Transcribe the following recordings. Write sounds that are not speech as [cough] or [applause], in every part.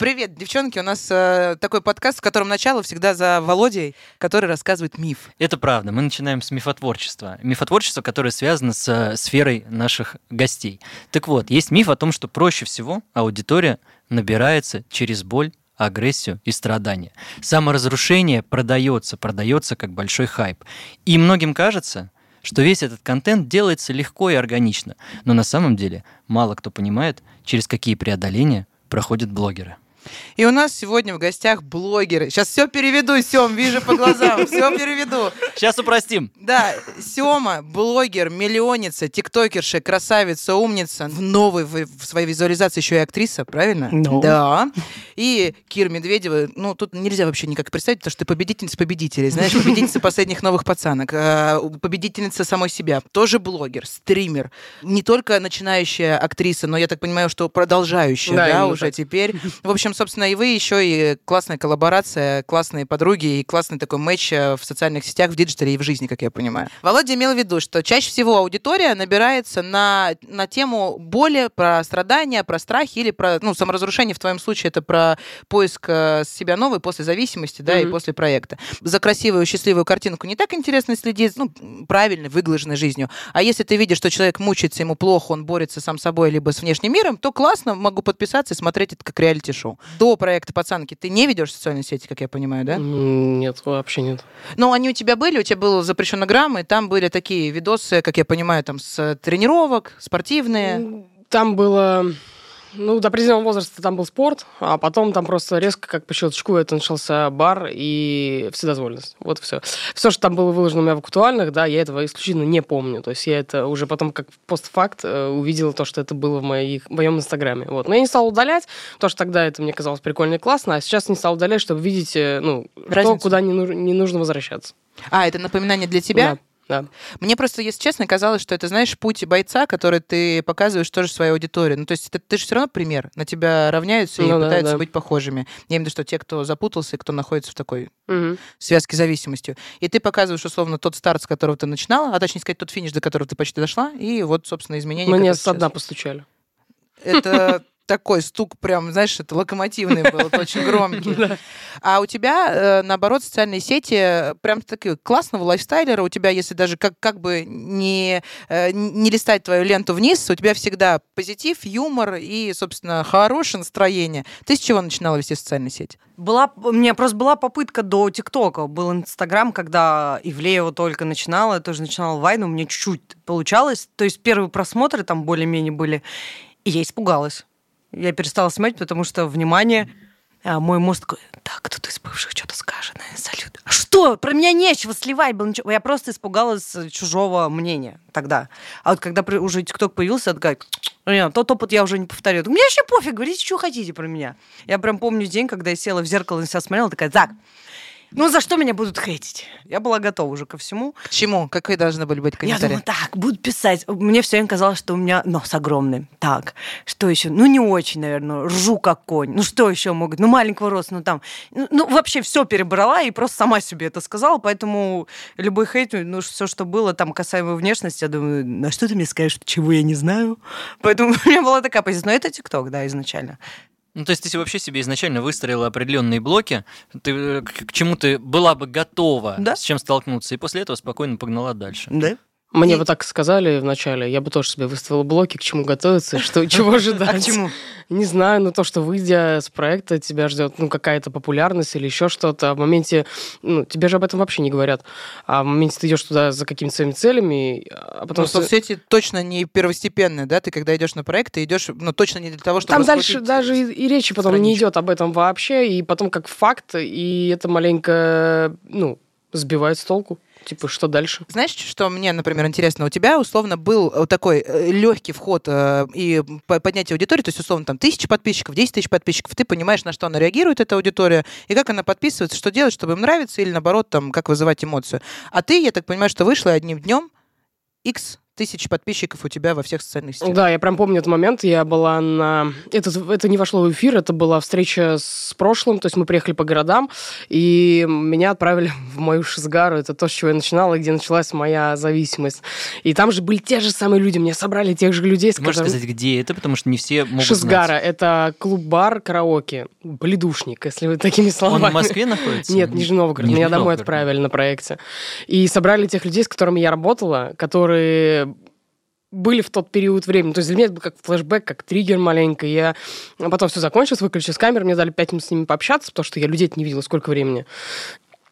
Привет, девчонки. У нас э, такой подкаст, в котором начало всегда за Володей, который рассказывает миф. Это правда. Мы начинаем с мифотворчества. Мифотворчество, которое связано с э, сферой наших гостей. Так вот, есть миф о том, что проще всего аудитория набирается через боль агрессию и страдания. Саморазрушение продается, продается как большой хайп. И многим кажется, что весь этот контент делается легко и органично. Но на самом деле мало кто понимает, через какие преодоления проходят блогеры. И у нас сегодня в гостях блогеры. Сейчас все переведу, Сем, вижу по глазам, [laughs] все переведу. Сейчас упростим. Да, Сема, блогер, миллионница, тиктокерша, красавица, умница. В новой в, в своей визуализации еще и актриса, правильно? No. Да. И Кир Медведева, ну, тут нельзя вообще никак представить, потому что ты победительница победителей, знаешь, победительница [laughs] последних новых пацанок, э, победительница самой себя, тоже блогер, стример, не только начинающая актриса, но я так понимаю, что продолжающая, Да, да, уже так. теперь. В общем, собственно, и вы еще и классная коллаборация, классные подруги и классный такой матч э, в социальных сетях, в диджитале и в жизни, как я понимаю. Володя имел в виду, что чаще всего аудитория набирается на, на тему боли, про страдания, про страхи или про, ну, саморазрушение в твоем случае это про поиск э, себя новой после зависимости, да, и Мгм. после проекта. За красивую, счастливую картинку не так интересно следить, ну, правильной, выглаженной жизнью. А если ты видишь, что человек мучается, ему плохо, он борется сам с собой либо с внешним миром, то классно, могу подписаться и смотреть это как реалити-шоу. До проекта «Пацанки» ты не ведешь социальные сети, как я понимаю, да? Нет, вообще нет. Но они у тебя были, у тебя был запрещено грамм, и там были такие видосы, как я понимаю, там с тренировок, спортивные. Там было... Ну, до определенного возраста там был спорт, а потом там просто резко, как по щелчку, это начался бар и вседозволенность. Вот и все. Все, что там было выложено у меня в актуальных, да, я этого исключительно не помню. То есть я это уже потом как постфакт э, увидела то, что это было в, моих, в моем инстаграме. Вот. Но я не стала удалять, потому что тогда это мне казалось прикольно и классно, а сейчас не стала удалять, чтобы видеть, э, ну, Разницу. куда не, не нужно возвращаться. А, это напоминание для тебя? Да, да. Мне просто, если честно, казалось, что это, знаешь, путь бойца, который ты показываешь тоже своей аудитории. Ну, то есть это, ты же все равно пример. На тебя равняются и Ну да, пытаются да. быть похожими. Я имею в виду, что те, кто запутался и кто находится в такой Мгм. связке зависимостью. И ты показываешь, условно, тот старт, с которого ты начинала, а точнее сказать, тот финиш, до которого ты почти дошла, и вот, собственно, изменения. Мне со дна постучали. Это такой стук прям, знаешь, это локомотивный был, это очень громкий. [laughs] А у тебя, э, наоборот, социальные сети э, прям такие классного лайфстайлера. У тебя, если даже как, как бы не, э, не листать твою ленту вниз, у тебя всегда позитив, юмор и, собственно, хорошее настроение. Ты с чего начинала вести социальные сети? Была, у меня просто была попытка до ТикТока. Был Инстаграм, когда Ивлеева только начинала, я тоже начинала Вайну, у меня чуть-чуть получалось. То есть первые просмотры там более-менее были. И я испугалась. Я перестала снимать, потому что, внимание, а мой мозг такой, так, кто-то из бывших что-то скажет, наверное, салют. А что? Про меня нечего сливать было ничего. Я просто испугалась э, чужого мнения тогда. А вот когда уже ТикТок появился, я такая, «Не, тот опыт я уже не повторю. Мне вообще пофиг, говорите, что хотите про меня. Я прям помню день, когда я села в зеркало на себя смотрела, такая, так, ну за что меня будут хейтить? Я была готова уже ко всему. К чему? Какие должны были быть Я комментарии? думаю, так, будут писать. Мне все время казалось, что у меня нос огромный. Так, что еще? Ну, не очень, наверное. Ржу как конь. Ну, что еще могут? Ну, маленького роста, ну, там. Ну, ну, вообще все перебрала и просто сама себе это сказала. Поэтому любой хейт, ну, все, что было там касаемо внешности, я думаю, на что ты мне скажешь, чего я не знаю? Поэтому [laughs] у меня была такая позиция. Но это ТикТок, да, изначально. Ну, то есть ты вообще себе изначально выстроила определенные блоки, ты э, к, к чему ты была бы готова Да. с чем столкнуться, и после этого спокойно погнала дальше. Да? Мне И- бы так сказали вначале, я бы тоже себе выставила блоки, к чему готовиться, что, [laughs] чего ожидать. А к чему? Не знаю, но то, что выйдя с проекта, тебя ждет ну, какая-то популярность или еще что-то, а в моменте, ну, тебе же об этом вообще не говорят. А в моменте ты идешь туда за какими-то своими целями, а потом... Потому что соцсети точно не первостепенные, да? Ты когда идешь на проект, ты идешь, ну, точно не для того, чтобы Там дальше даже и, и речи потом не страничку. идет об этом вообще, и потом как факт, и это маленько, ну, сбивает с толку. Типа, что дальше? Знаешь, что мне, например, интересно? У тебя, условно, был э, такой легкий вход э, и по- поднятие аудитории, то есть, условно, там, тысяча подписчиков, 10 тысяч подписчиков, ты понимаешь, на что она реагирует, эта аудитория, и как она подписывается, что делать, чтобы им нравится, или, наоборот, там, как вызывать эмоцию. А ты, я так понимаю, что вышла одним днем X тысяч подписчиков у тебя во всех социальных сетях. Да, я прям помню этот момент. Я была на... Это, это не вошло в эфир, это была встреча с прошлым. То есть мы приехали по городам, и меня отправили [laughs] в мою шизгару. Это то, с чего я начинала, где началась моя зависимость. И там же были те же самые люди. Меня собрали тех же людей, с Ты можешь которыми... сказать, где это, потому что не все могут Шизгара знать. — это клуб-бар, караоке, бледушник, если вы такими Он словами. в Москве находится? Нет, Нижний Новгород. Нижний Меня домой отправили на проекте. И собрали тех людей, с которыми я работала, которые были в тот период времени. То есть для меня это был как флешбэк, как триггер маленько. Я потом все закончилось, выключилась камера, мне дали пять минут с ними пообщаться, потому что я людей не видела сколько времени.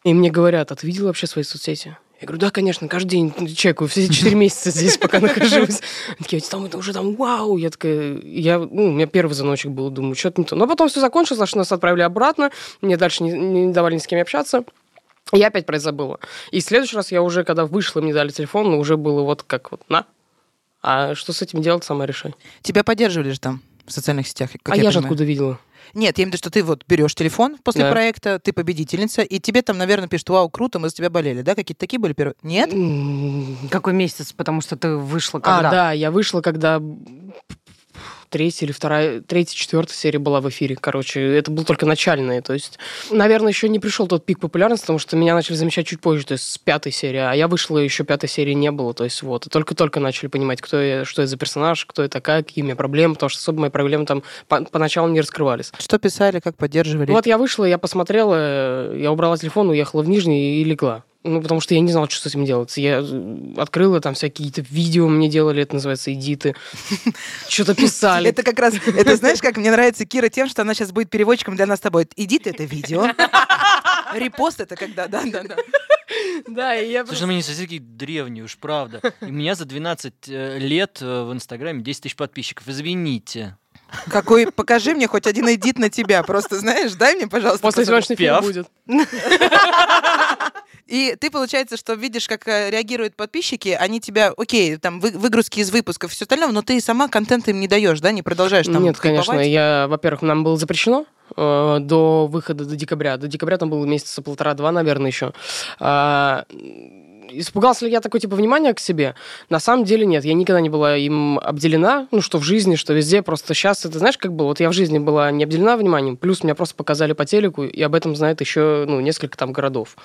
И мне говорят, а ты видел вообще свои соцсети? Я говорю, да, конечно, каждый день чекаю, все эти четыре месяца здесь, пока [laughs] нахожусь. Они такие, там это уже там, вау. Я такая, я, ну, у меня первый звоночек был, думаю, что-то не то. Но потом все закончилось, что нас отправили обратно, мне дальше не, не давали ни с кем общаться. Я опять про это забыла. И в следующий раз я уже, когда вышла, мне дали телефон, уже было вот как вот, на. А что с этим делать, сама решай. Тебя поддерживали же там в социальных сетях, как а я, же понимаю. откуда видела? Нет, я имею в виду, что ты вот берешь телефон после Да. проекта, ты победительница, и тебе там, наверное, пишут, вау, круто, мы за тебя болели, да? Какие-то такие были первые? Нет? Какой месяц? Потому что ты вышла А, когда? да, я вышла, когда третья или вторая, третья, четвертая серия была в эфире. Короче, это был только начальные. То есть, наверное, еще не пришел тот пик популярности, потому что меня начали замечать чуть позже, то есть с пятой серии. А я вышла, еще пятой серии не было. То есть вот. Только-только начали понимать, кто я, что я за персонаж, кто я такая, какие у меня проблемы, потому что особо мои проблемы там по- поначалу не раскрывались. Что писали, как поддерживали? Вот я вышла, я посмотрела, я убрала телефон, уехала в Нижний и легла. Ну, потому что я не знала, что с этим делать. Я э, открыла там всякие какие-то видео мне делали, это называется, эдиты. [laughs] Что-то писали. Это как раз, это знаешь, как мне нравится Кира тем, что она сейчас будет переводчиком для нас с тобой. Иди ты это видео. [laughs] Репост это когда, да, да, да. [laughs] Да, и я Слушай, ну мы не совсем такие древние, уж правда. И у меня за 12 э, лет э, в Инстаграме 10 тысяч подписчиков. Извините. Какой, покажи мне хоть один эдит на тебя. Просто, знаешь, дай мне, пожалуйста. После сегодняшнего фильма будет. И ты, получается, что видишь, как э, реагируют подписчики, они тебя, окей, там, вы- выгрузки из выпусков, все остальное, но ты сама контент им не даешь, да, не продолжаешь там Нет, конечно. хайповать? Я, во-первых, нам было запрещено э, до выхода до декабря. До декабря там было месяца полтора-два, наверное, еще. А, Испугался ли я такой типа внимания к себе? На самом деле нет, я никогда не была им обделена, ну что в жизни, что везде. Просто сейчас это знаешь, как было. Вот я в жизни была не обделена вниманием, плюс меня просто показали по телеку, и об этом знает еще ну несколько там городов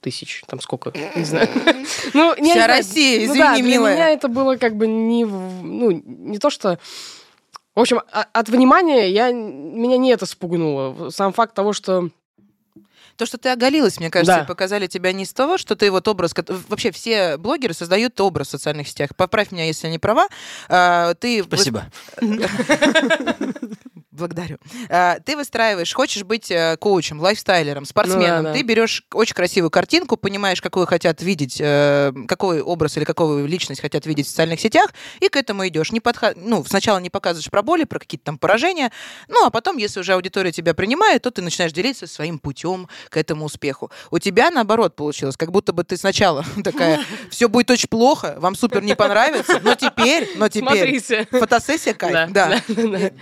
тысяч, там сколько, не знаю. [laughs] Ну, не Вся. Россия, Ну извини, да, для милая. меня это было как бы не, ну, не то, что... В общем, а- от внимания я, меня не это спугнуло. Сам факт того, что... То, что ты оголилась, мне кажется, Да. показали тебя не с того, что ты вот образ... Вообще все блогеры создают образ в социальных сетях. Поправь меня, если я не права. А, Ты... Спасибо. [laughs] Благодарю. А, Ты выстраиваешь, хочешь быть э, коучем, лайфстайлером, спортсменом. Ну да, да. Ты берешь очень красивую картинку, понимаешь, какую хотят видеть, э, какой образ или какую личность хотят видеть в социальных сетях, и к этому идешь. Не подха- Ну, сначала не показываешь про боли, про какие-то там поражения, ну, а потом, если уже аудитория тебя принимает, то ты начинаешь делиться своим путем к этому успеху. У тебя, наоборот, получилось, как будто бы ты сначала [laughs] такая, [laughs] все будет очень плохо, вам супер не понравится, но теперь, но теперь... Смотрите. Фотосессия кайф, Да.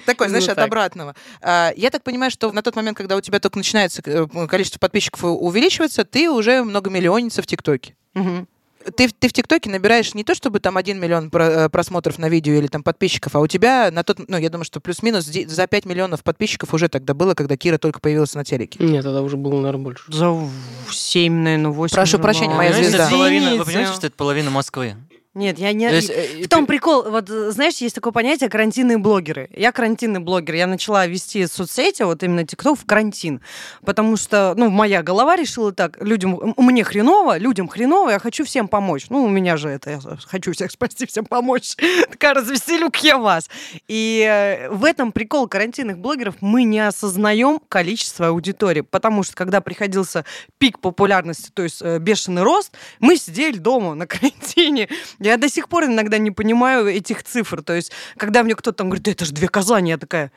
Такой, знаешь, Именно от так. Обратного. А, Я так понимаю, что на тот момент, когда у тебя только начинается э, количество подписчиков увеличиваться, ты уже многомиллионница в ТикТоке. Мгм. Ты, в- ты в ТикТоке набираешь не то, чтобы там один миллион э, просмотров на видео или там подписчиков, а у тебя на тот, ну, я думаю, что плюс-минус за 5 миллионов подписчиков уже тогда было, когда Кира только появилась на телеке. Нет, тогда уже было, наверное, больше. За 7, наверное, 8. Прошу прощения, моя Понимаете, звезда. половина- Вы понимаете, что это половина Москвы? Нет, я не... То есть, э, В том прикол, вот э, знаешь, есть такое понятие карантинные блогеры. Я карантинный блогер. Я начала вести соцсети, вот именно ТикТок в карантин. Потому что, ну, моя голова решила так, людям, мне хреново, людям хреново, я хочу всем помочь. Ну, у меня же это, я хочу всех спасти, всем помочь. [laughs] Такая развеселю я вас. И э, в этом прикол карантинных блогеров мы не осознаем количество аудитории. Потому что, когда приходился пик популярности, то есть бешеный рост, мы сидели дома на [laughs] карантине. Я до сих пор иногда не понимаю этих цифр. То есть, когда мне кто-то говорит, «Да это же две Казани, я такая,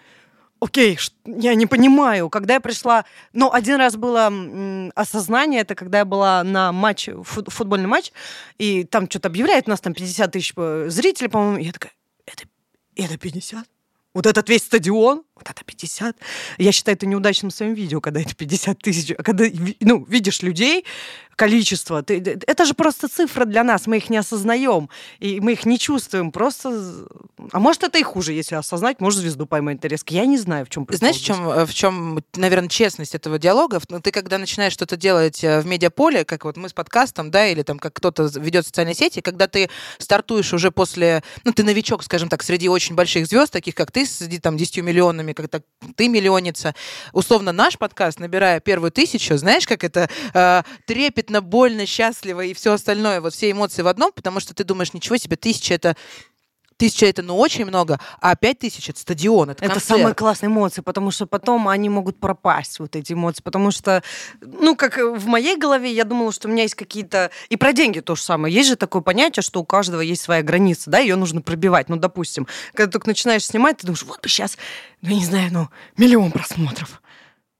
окей, я не понимаю. Когда я пришла... Ну, один раз было осознание, это когда я была на матч, фут- футбольный матч, и там что-то объявляют, у нас там 50 тысяч э, зрителей, по-моему. Я такая, это, это 50? Вот этот весь стадион, это 50. Я считаю это неудачным своим видео, когда это 50 тысяч. А когда ну, видишь людей, количество, ты, это же просто цифра для нас, мы их не осознаем, и мы их не чувствуем, просто... А может, это и хуже, если осознать, может, звезду поймать резко. Я не знаю, в чем Знаешь, в чем, в чем, наверное, честность этого диалога? Ну, ты когда начинаешь что-то делать э, в медиаполе, как вот мы с подкастом, да, или там как кто-то ведет социальные сети, когда ты стартуешь уже после... Ну, ты новичок, скажем так, среди очень больших звезд, таких как ты, с там 10 миллионами, как так ты миллионница. Условно, наш подкаст, набирая первую тысячу, знаешь, как это э, трепетно, больно, счастливо и все остальное, вот все эмоции в одном, потому что ты думаешь, ничего себе, тысяча это Тысяча это, ну, очень много, а пять тысяч это стадион, это Это самые классные эмоции, потому что потом они могут пропасть, вот эти эмоции, потому что, ну, как в моей голове, я думала, что у меня есть какие-то... И про деньги то же самое. Есть же такое понятие, что у каждого есть своя граница, да, ее нужно пробивать. Ну, допустим, когда ты только начинаешь снимать, ты думаешь, вот бы сейчас, ну, я не знаю, ну, миллион просмотров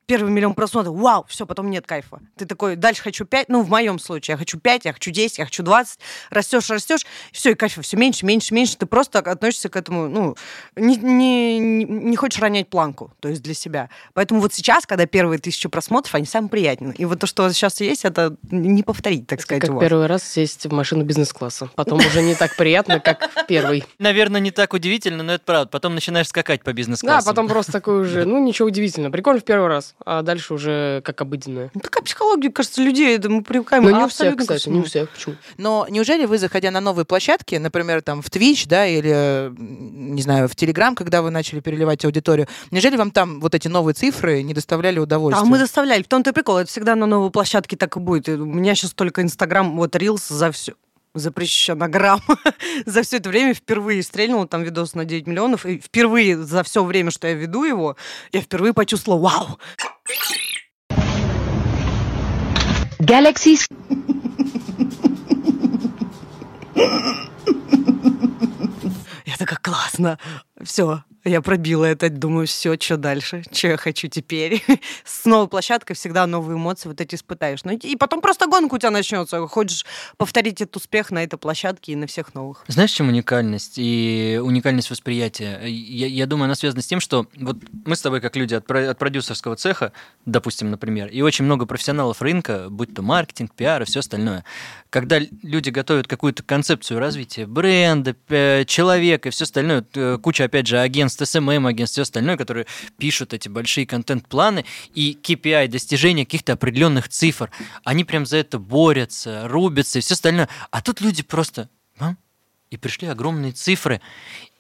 первый миллион просмотров, вау, все, потом нет кайфа. Ты такой, дальше хочу 5, ну, в моем случае, я хочу 5, я хочу 10, я хочу 20, растешь, растешь, все, и кайфа все меньше, меньше, меньше. Ты просто относишься к этому, ну, не, не, не хочешь ронять планку, то есть для себя. Поэтому вот сейчас, когда первые тысячи просмотров, они самые приятные. И вот то, что сейчас есть, это не повторить, так сказать. Как первый раз сесть в машину бизнес-класса. Потом уже не так приятно, как первый. Наверное, не так удивительно, но это правда. Потом начинаешь скакать по бизнес-классу. Да, потом просто такой уже, ну, ничего удивительного. Прикольно в первый раз а дальше уже как обыденное. Ну, такая психология, кажется, людей, это мы привыкаем. Но ну, не у всех, кстати, не у всех. Почему? Но неужели вы, заходя на новые площадки, например, там в Twitch, да, или, не знаю, в Telegram, когда вы начали переливать аудиторию, неужели вам там вот эти новые цифры не доставляли удовольствия? А мы доставляли. В том-то и прикол. Это всегда на новой площадке так и будет. У меня сейчас только Инстаграм, вот Reels за все запрещенограмм [laughs] за все это время впервые стрельнул там видос на 9 миллионов. И впервые за все время, что я веду его, я впервые почувствовала вау. Galaxies. Я такая, классно. Все, я пробила это, думаю, все, что дальше, что я хочу теперь. [laughs] С новой площадкой всегда новые эмоции вот эти испытаешь. Ну, и потом просто гонка у тебя начнется. Хочешь повторить этот успех на этой площадке и на всех новых. Знаешь, чем уникальность и уникальность восприятия? Я, я думаю, она связана с тем, что вот мы с тобой, как люди от, от продюсерского цеха, допустим, например, и очень много профессионалов рынка, будь то маркетинг, пиар и все остальное, когда люди готовят какую-то концепцию развития бренда, человека и все остальное, куча, опять же, агентств, агентств, SMM агентств, все остальное, которые пишут эти большие контент-планы и KPI, достижения каких-то определенных цифр. Они прям за это борются, рубятся и все остальное. А тут люди просто... А? И пришли огромные цифры.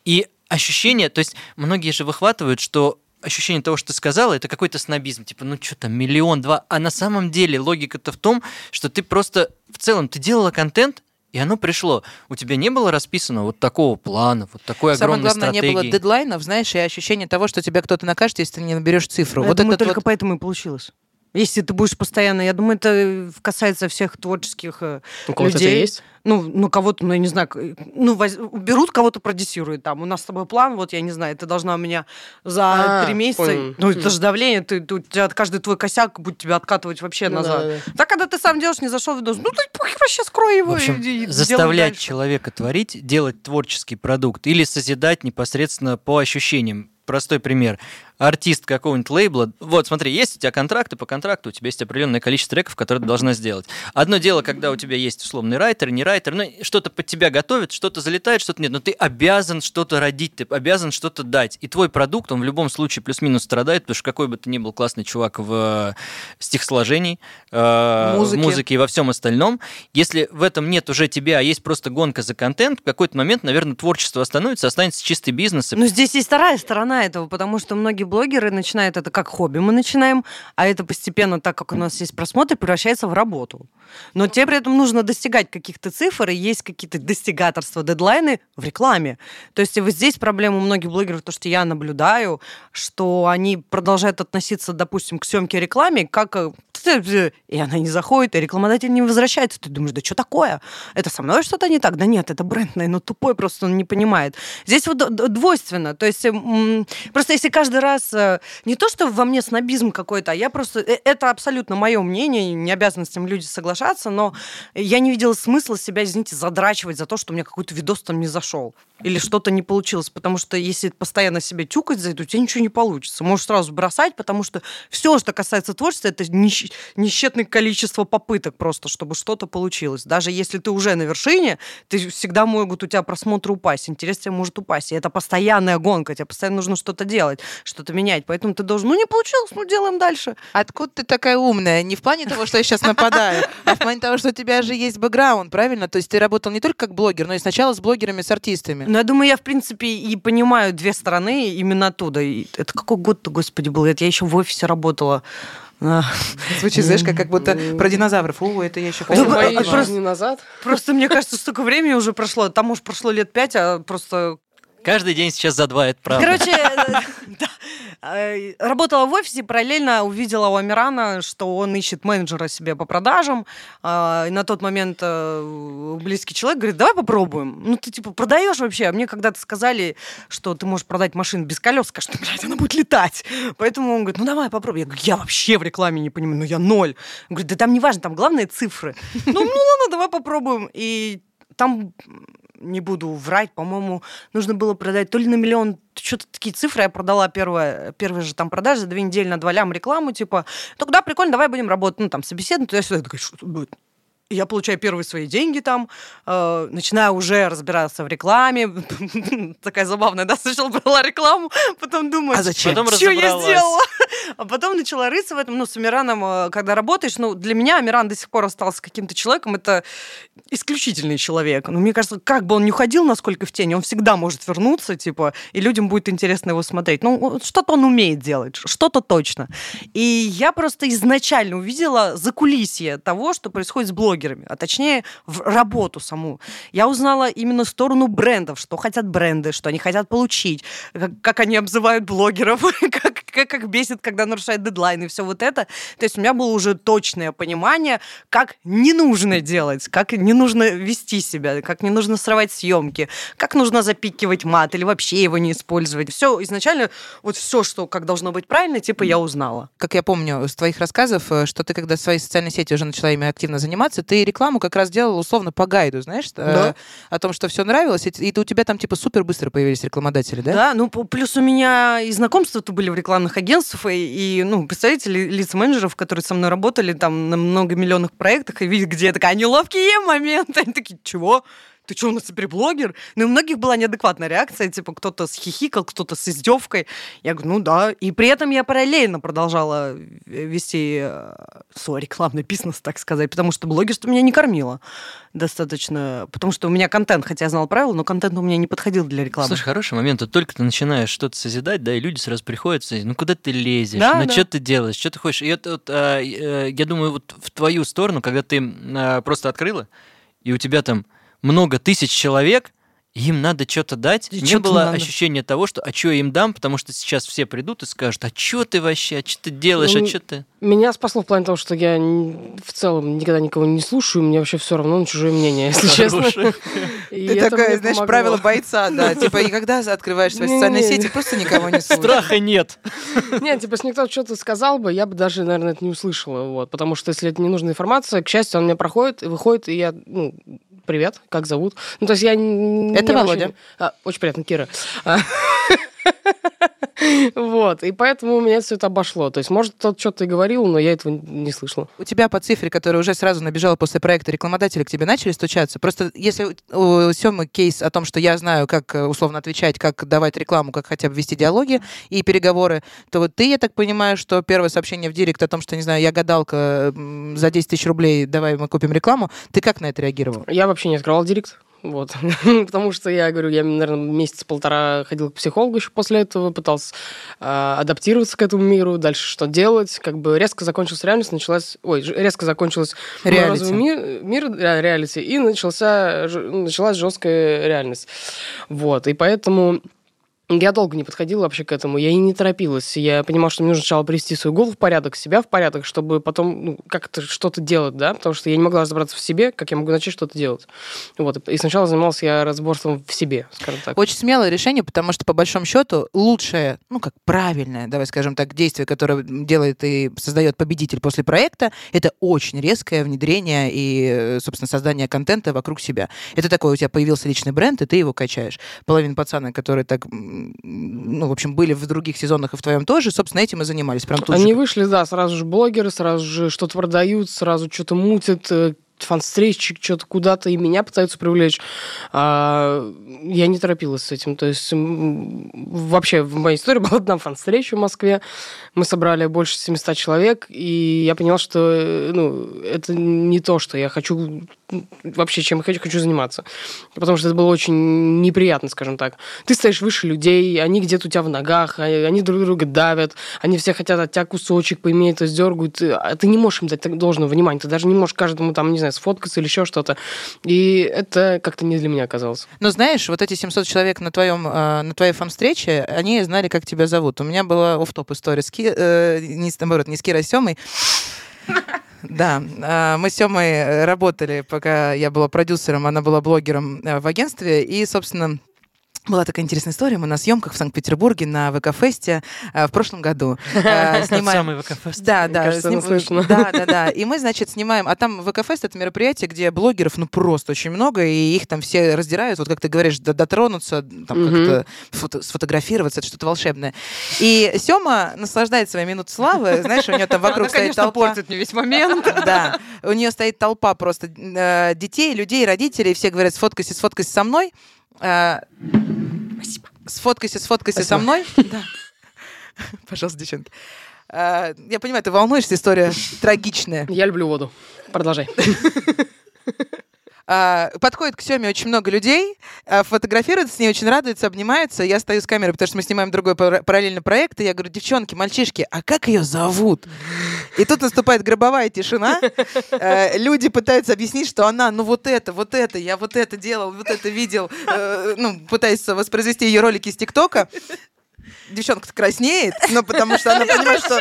И ощущение, то есть многие же выхватывают, что ощущение того, что ты сказала, это какой-то снобизм. Типа, ну что там, миллион, два. А на самом деле логика-то в том, что ты просто в целом, ты делала контент, и оно пришло. У тебя не было расписано вот такого плана, вот такой Самое огромной главное, стратегии. не было дедлайнов, знаешь, и ощущение того, что тебя кто-то накажет, если ты не наберешь цифру. Я вот думаю, это только вот... поэтому и получилось. Если ты будешь постоянно, я думаю, это касается всех творческих э, У кого-то людей. это есть? Ну, ну кого-то, ну, я не знаю, ну, воз... берут кого-то, продюсируют там. У нас с тобой план, вот, я не знаю, ты должна у меня за А, три месяца... понял. Ну, это же давление, ты, ты, у тебя каждый твой косяк будет тебя откатывать вообще Ну, назад. да-да-да. Так, когда ты сам делаешь, не зашел в видос, ну, ты похер, вообще скрой его В общем, и, и заставлять человека творить, делать творческий продукт или созидать непосредственно по ощущениям. Простой пример. Артист какого-нибудь лейбла, вот смотри, есть у тебя контракты, по контракту у тебя есть определенное количество треков, которые ты должна сделать. Одно дело, когда у тебя есть условный райтер, не райтер, ну, что-то под тебя готовит, что-то залетает, что-то нет, но ты обязан что-то родить, ты обязан что-то дать. И твой продукт, он в любом случае плюс-минус страдает, потому что какой бы ты ни был классный чувак в э, стихосложении, э, Музыке. в музыке и во всем остальном, если в этом нет уже тебя, а есть просто гонка за контент, в какой-то момент, наверное, творчество остановится, останется чистый бизнес. и Ну, здесь есть вторая сторона этого, потому что многие блогеры начинают это как хобби, мы начинаем, а это постепенно, так как у нас есть просмотры, превращается в работу. Но тебе при этом нужно достигать каких-то цифр, и есть какие-то достигаторства, дедлайны в рекламе. То есть и вот здесь проблема у многих блогеров, то, что я наблюдаю, что они продолжают относиться, допустим, к съемке рекламе, как э, и она не заходит, и рекламодатель не возвращается. Ты думаешь, да что такое? Это со мной что-то не так? Да нет, это бренд, наверное, тупой, просто он не понимает. Здесь вот двойственно. То есть м, просто если каждый раз... э, Не то, что во мне снобизм какой-то, а я просто... э, Это абсолютно мое мнение, не обязаны с этим люди соглашаться, но я не видела смысла себя, извините, задрачивать за то, что у меня какой-то видос там не зашел. Или что-то не получилось. Потому что если постоянно себя тюкать за это, у тебя ничего не получится. Можешь сразу бросать, потому что все, что касается творчества, это несчетное количество попыток просто, чтобы что-то получилось. Даже если ты уже на вершине, ты всегда могут у тебя просмотры упасть, интерес тебе может упасть. И это постоянная гонка, тебе постоянно нужно что-то делать, что-то менять. Поэтому ты должен, ну не получилось, ну делаем дальше. Откуда ты такая умная? Не в плане того, что я сейчас нападаю, а в плане того, что у тебя же есть бэкграунд, правильно? То есть ты работал не только как блогер, но и сначала с блогерами, с артистами. Ну, я думаю, я, в принципе, и понимаю две стороны именно оттуда. И это какой год-то, господи, был? Это я еще в офисе работала. Звучит, знаешь, как, как будто про динозавров. О, это я еще Это Да, а, жизни просто- назад. Просто, мне кажется, столько времени уже прошло. Там, может, прошло лет пять, а просто Каждый день сейчас за два, это правда. Короче, [laughs] э, да. Э, работала в офисе, параллельно увидела у Амирана, что он ищет менеджера себе по продажам. А, И на тот момент э, близкий человек говорит, давай попробуем. Ну, ты, типа, продаешь вообще? А мне когда-то сказали, что ты можешь продать машину без колес, скажешь, ну, блядь, она будет летать. Поэтому он говорит, ну, давай попробуй. Я говорю, я вообще в рекламе не понимаю, ну, я ноль. Он говорит, да там не важно, там главное цифры. Ну, ну, ладно, давай попробуем. И там не буду врать, по-моему, нужно было продать то ли на миллион, что-то такие цифры. Я продала первое, первые же там продажи две недели на два лям рекламу, типа, тогда прикольно, давай будем работать, ну, там, собеседовать, туда-сюда. Я такая, что будет? Я получаю первые свои деньги там, э, начинаю уже разбираться в рекламе. [laughs] Такая забавная, да, сначала брала рекламу, потом думаю, А зачем? Потом что я сделала? [laughs] А потом начала рыться в этом. Ну, с Амираном, э, когда работаешь, ну, для меня Амиран до сих пор остался каким-то человеком. Это исключительный человек. Но мне кажется, как бы он не уходил насколько в тени, он всегда может вернуться, типа, и людям будет интересно его смотреть. Ну, что-то он умеет делать, что-то точно. И я просто изначально увидела закулисье того, что происходит с блогерами, а точнее в работу саму. Я узнала именно сторону брендов, что хотят бренды, что они хотят получить, как, как они обзывают блогеров, [laughs] как, как, как бесит, когда нарушают дедлайны, все вот это. То есть у меня было уже точное понимание, как не нужно делать, как не нужно вести себя, как не нужно срывать съемки, как нужно запикивать мат или вообще его не использовать. Все изначально, вот все, что как должно быть правильно, типа я узнала. Как я помню из твоих рассказов, э, что ты, когда своей социальной сети уже начала ими активно заниматься, ты рекламу как раз делала условно по гайду, знаешь, э, Да. о том, что все нравилось, и, и у тебя там типа супер быстро появились рекламодатели, да? Да, ну плюс у меня и знакомства-то были в рекламных агентствах, и, и, ну, представители лиц менеджеров, которые со мной работали там на многомиллионных проектах, и видят, где я такая, неловкие моменты. [laughs] Они такие, чего? Ты что, у нас теперь блогер? Ну, у многих была неадекватная реакция, типа кто-то схихикал, кто-то с издевкой. Я говорю, ну да. И при этом я параллельно продолжала вести э, свой рекламный бизнес, так сказать, потому что блогерство меня не кормило достаточно. Потому что у меня контент, хотя я знала правила, но контент у меня не подходил для рекламы. Слушай, хороший момент. Вот только ты начинаешь что-то созидать, да, и люди сразу приходят, ну куда ты лезешь, Да, ну да. что ты делаешь, что ты хочешь. И это вот, а, я думаю, вот в твою сторону, когда ты а, просто открыла, и у тебя там много тысяч человек, им надо что-то дать. И Не было надо. ощущения того, что а что я им дам, потому что сейчас все придут и скажут, а что ты вообще, а что ты делаешь, а Ну, что ты... Меня спасло в плане того, что я в целом никогда никого не слушаю, мне вообще все равно на чужое мнение, если честно. [laughs] Хороший. Ты это такая, знаешь, помогло. правило [laughs] бойца, да. Типа, и когда открываешь свои социальные сети, просто никого не слушаешь. Страха нет. [laughs] Нет, типа, если никто что-то сказал бы, я бы даже, наверное, это не услышала. Вот, потому что если это ненужная информация, к счастью, она мне проходит и выходит, и я, ну, привет, как зовут? Ну, то есть я... Это не Володя. очень- А, очень приятно, Кира. [laughs] [laughs] Вот, и поэтому меня все это обошло. То есть, может, кто-то что-то и говорил, но я этого не слышала. У тебя по цифре, которая уже сразу набежала после проекта, рекламодатели к тебе начали стучаться? Просто если у у Семы кейс о том, что я знаю, как э, условно отвечать, как давать рекламу, как хотя бы вести диалоги и переговоры, то вот ты, я так понимаю, что первое сообщение в директ о том, что, не знаю, я гадалка, за 10 тысяч рублей давай мы купим рекламу, ты как на это реагировал? Я вообще не открывал директ. Вот. [laughs] Потому что я говорю, я, наверное, месяц-полтора ходил к психологу еще после этого, пытался а, адаптироваться к этому миру, дальше что делать. Как бы резко закончилась реальность, началась... Ой, резко закончилась Реалити. мир, мир ре- реалити, и начался, началась жесткая реальность. Вот. И поэтому Я долго не подходила вообще к этому, я и не торопилась. Я понимала, что мне нужно сначала привести свою голову в порядок, себя в порядок, чтобы потом ну, как-то что-то делать, да, потому что я не могла разобраться в себе, как я могу начать что-то делать. Вот. И сначала занималась я разборством в себе, скажем так. Очень смелое решение, потому что, по большому счету, лучшее, ну, как правильное, давай скажем так, действие, которое делает и создает победитель после проекта, это очень резкое внедрение и, собственно, создание контента вокруг себя. Это такое, у тебя появился личный бренд, и ты его качаешь. Половина пацана, которые так ну, в общем, были в других сезонах и в твоем тоже, собственно, этим и занимались. Прям тут Они же. вышли, да, сразу же блогеры, сразу же что-то продают, сразу что-то мутят, э, фан-встречи, что-то куда-то, и меня пытаются привлечь. А, я не торопилась с этим. То есть вообще в моей истории была одна фан-встреча в Москве. Мы собрали больше 700 человек, и я поняла, что э, ну, это не то, что я хочу вообще чем я хочу, хочу заниматься. Потому что это было очень неприятно, скажем так. Ты стоишь выше людей, они где-то у тебя в ногах, а, они друг друга давят, они все хотят от тебя кусочек поиметь, то дергают. А ты не можешь им дать должного внимания, ты даже не можешь каждому там, не знаю, сфоткаться или еще что-то. И это как-то не для меня оказалось. Но знаешь, вот эти 700 человек на, твоем, э, на твоей фан-встрече, они знали, как тебя зовут. У меня была оф-топ история с Ки, э, не, наоборот, не с Кирой, а Семой. Да, э, мы с Семой работали, пока я была продюсером, она была блогером э, в агентстве, и, собственно, была такая интересная история. Мы на съемках в Санкт-Петербурге на ВК-фесте э, в прошлом году э, [laughs] снимаем... самый ВК-фест. Да, да, кажется, сним- слышно. [laughs] да, да, да. И мы, значит, снимаем... А там ВК-фест — это мероприятие, где блогеров, ну, просто очень много, и их там все раздирают. Вот как ты говоришь, дотронуться, там Мгм. как-то фото- сфотографироваться, это что-то волшебное. И Сёма наслаждает свои минуты славы. Знаешь, у нее там вокруг Она, стоит конечно, толпа... портит мне весь момент. [laughs] Да, у нее стоит толпа просто э, детей, людей, родителей, все говорят, сфоткайся, сфоткайся со мной. Э, Спасибо. Сфоткайся, сфоткайся со Спасибо. мной. [laughs] Да. [laughs] Пожалуйста, девчонки. Э, Я понимаю, ты волнуешься, история [laughs] трагичная. Я люблю воду. Продолжай. А, Подходит к Семе очень много людей, а, фотографируется с ней, очень радуется, обнимается. Я стою с камерой, потому что мы снимаем другой пара- параллельный проект, и я говорю, девчонки, мальчишки, а как ее зовут? И тут наступает гробовая тишина. Э, Люди пытаются объяснить, что она, ну вот это, вот это, я вот это делал, вот это видел. Э, Ну, пытается воспроизвести ее ролики из ТикТока. Девчонка краснеет, но потому что она понимает, что...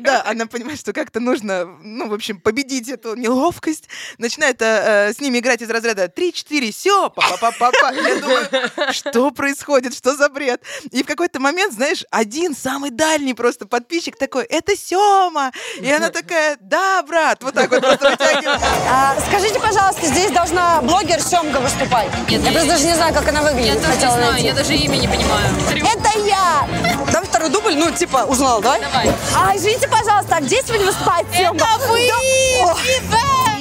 Да, она понимает, что как-то нужно, ну, в общем, победить эту неловкость. Начинает э, э, с ними играть из разряда 3-4, все, папа-папа. Я думаю, что происходит, что за бред? И в какой-то момент, знаешь, один самый дальний просто подписчик такой, это Сема. И она такая, да, брат, вот так вот просто вытягивает. А, скажите, пожалуйста, здесь должна блогер Семка выступать. Нет, я просто даже не знаю, как она выглядит. Я тоже не знаю, я даже имя не понимаю. Это я! Давай второй дубль, ну, типа, узнал, давай? Давай. А, извините, пожалуйста, а где сегодня выступает Семка? вы!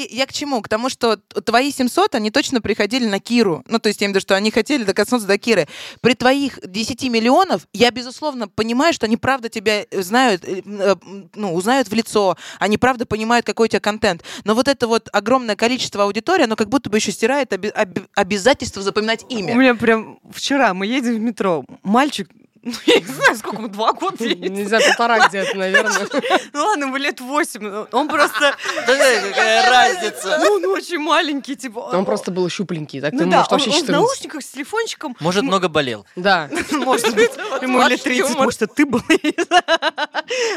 И я к чему? К тому, что твои 700, они точно приходили на Киру. Ну, то есть, я имею в виду, что они хотели докоснуться до Киры. При твоих 10 миллионов, я, безусловно, понимаю, что они правда тебя знают, э, э, ну, узнают в лицо, они правда понимают, какой у тебя контент. Но вот это вот огромное количество аудитории, оно как будто бы еще стирает оби- обязательство запоминать У имя. меня прям вчера мы едем в метро, мальчик, ну, я не знаю, сколько ему, два года едет. Не знаю, полтора где-то, наверное. [laughs] Ну ладно, ему лет восемь. ну, Он просто... [laughs] Какая разница? [laughs] Ну, он очень маленький, типа... Он просто был щупленький, так ты Ну он, вообще он в 14. наушниках с телефончиком. Может, много болел. Да. Может быть, ему лет 30, может, это ты был.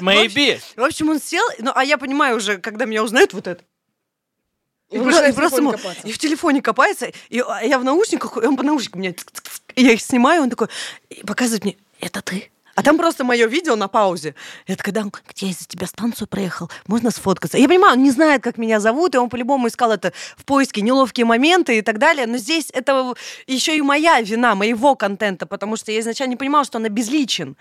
Maybe. В общем, он сел, ну, а я понимаю уже, когда меня узнают, вот это. И, Он и просто в телефоне ему- копаться. и в телефоне копается, и а я в наушниках, и он по наушникам тк, и Я их снимаю, он такой, и показывает мне, это ты? А там просто мое видео на паузе. Я такая, где я из-за тебя станцию проехал, можно сфоткаться? Я понимаю, он не знает, как меня зовут, и он по-любому искал это в поиске неловкие моменты и так далее. Но здесь это еще и моя вина, моего контента, потому что я изначально не понимала, что он обезличен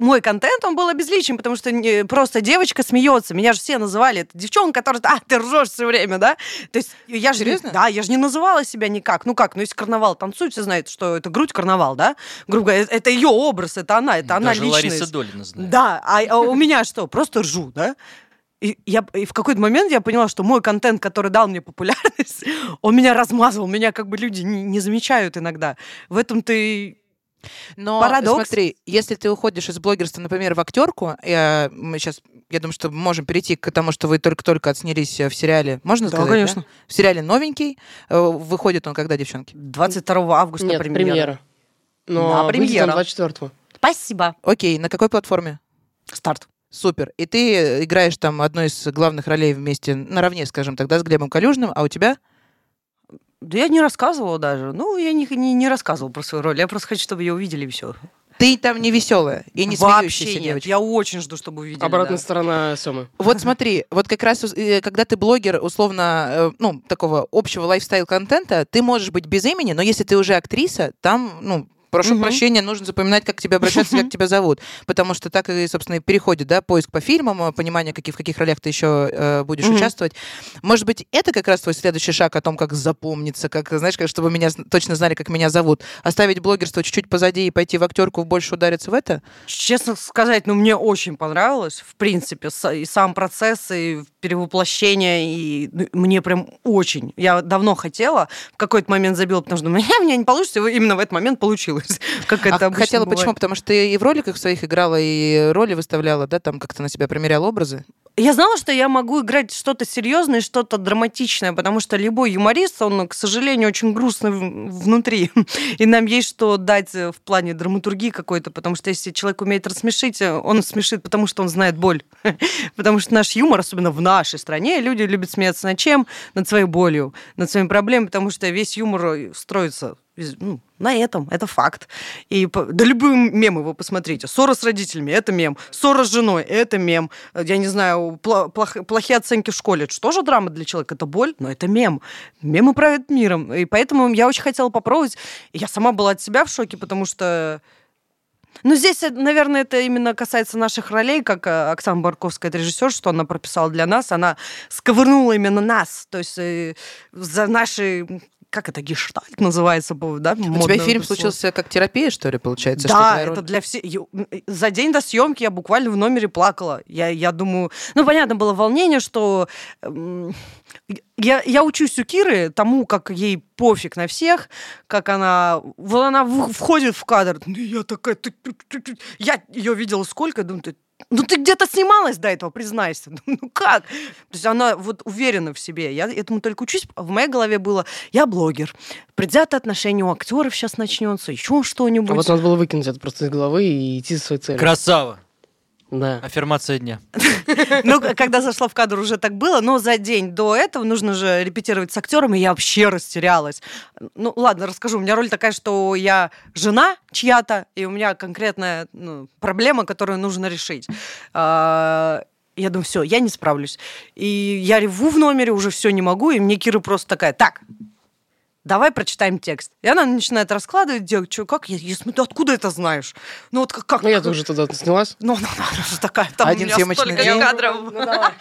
мой контент, он был обезличен, потому что не- просто девочка смеется. Меня же все называли, это девчонка, которая, а, ты ржешь все время, да? То есть я же... не- Серьезно? Да, я же не называла себя никак. Ну как, ну если карнавал танцует, все знают, что это грудь карнавал, да? Грубо говоря, это ее образ, это она, это она Даже личность. Лариса Долина знает. Да, а, а у меня что? Просто ржу, да? И, я, и в какой-то момент я поняла, что мой контент, который дал мне популярность, [laughs] он меня размазывал, меня как бы люди не, не замечают иногда. В этом ты Но Парадокс. смотри, если ты уходишь из блогерства, например, в актерку, я, мы сейчас, я думаю, что можем перейти к тому, что вы только-только отснялись э, в сериале. Можно Да, сказать? конечно. В сериале новенький. Э, Выходит он когда, девчонки? 22 августа Нет, премьера. премьера. Но На премьера. он 24-го. Спасибо. Окей, на какой платформе? Старт. Супер. И ты играешь там одной из главных ролей вместе, наравне, скажем тогда, с Глебом Калюжным, а у тебя? Да я не рассказывала даже. Ну, я не, не, не рассказывала про свою роль. Я просто хочу, чтобы ее увидели и все. Ты там не веселая и не Вообще смеющаяся нет. девочка. Я очень жду, чтобы увидели. Обратная да. сторона Семы. Вот смотри, вот как раз э, когда ты блогер, условно, э, ну, такого общего лайфстайл-контента, ты можешь быть без имени, но если ты уже актриса, там, ну, прошу Мгм. прощения, нужно запоминать, как к тебе обращаться, как [laughs] тебя зовут. Потому что так и, собственно, и переходит, да, поиск по фильмам, э, понимание, какие, в каких ролях ты еще э, будешь Мгм. участвовать. Может быть, это как раз твой следующий шаг о том, как запомниться, как, знаешь, как, чтобы меня точно знали, как меня зовут. Оставить блогерство чуть-чуть позади и пойти в актерку, больше удариться в это? Честно сказать, ну, мне очень понравилось, в принципе, и сам процесс, и перевоплощение, и ну, мне прям очень. Я давно хотела, в какой-то момент забила, потому что у меня, [laughs] у меня не получится, и именно в этот момент получилось. [laughs] Как это А хотела бывает. почему? Потому что ты и в роликах своих играла, и роли выставляла, да, там как-то на себя примеряла образы. Я знала, что я могу играть что-то серьезное, что-то драматичное, потому что любой юморист, он, к сожалению, очень грустный внутри. [laughs] И нам есть что дать э, в плане драматургии какой-то, потому что если человек умеет рассмешить, э, он смешит, потому что он знает боль. Потому что наш юмор, особенно в нашей стране, люди любят смеяться над чем? Над своей болью, над своими проблемами, потому что весь юмор э, строится ну, на этом, это факт. И да любые мемы вы посмотрите. Ссора с родителями – это мем. Ссора с женой – это мем. Э, Я не знаю, плох- плохие оценки в школе – это что же драма для человека? Это боль, но это мем. Мемы правят миром. И поэтому я очень хотела попробовать. Я сама была от себя в шоке, потому что ну, здесь, э, наверное, это именно касается наших ролей, как э, Оксана Барковская, режиссер, что она прописала для нас. Она сковырнула именно нас, то есть э, за наши как это, гештальт называется, да? У тебя фильм слово. случился как терапия, что ли, получается? что Да, твоя это роль- для всех. За день до съемки я буквально в номере плакала. Я, я думаю, ну понятно было волнение, что м, я, я учусь у Киры тому, как ей пофиг на всех, как она, вот она входит в кадр, ну я такая, я ее видела сколько, думаю, ну ты где-то снималась до этого, признайся. [laughs] Ну как? То есть она вот уверена в себе. Я этому только учусь. В моей голове было, я блогер. Предвзятое отношение у актеров сейчас начнется, еще что-нибудь. А вот надо было выкинуть это просто из головы и идти за своей целью. Красава. Да. Аффирмация дня. [laughs] Ну, когда зашла в кадр, уже так было, но за день до этого нужно же репетировать с актером, и я вообще растерялась. Ну, ладно, расскажу. У меня роль такая, что я жена чья-то, и у меня конкретная ну, проблема, которую нужно решить. А, Я думаю, все, я не справлюсь. И я реву в номере, уже все не могу, и мне Кира просто такая, так, давай прочитаем текст. И она начинает раскладывать, делать, что, как, я, я смотрю, откуда это знаешь? Ну вот как? как Ну, я тоже туда снялась. Ну, ну, она же такая, там Один у меня столько день. кадров. Ну, давай.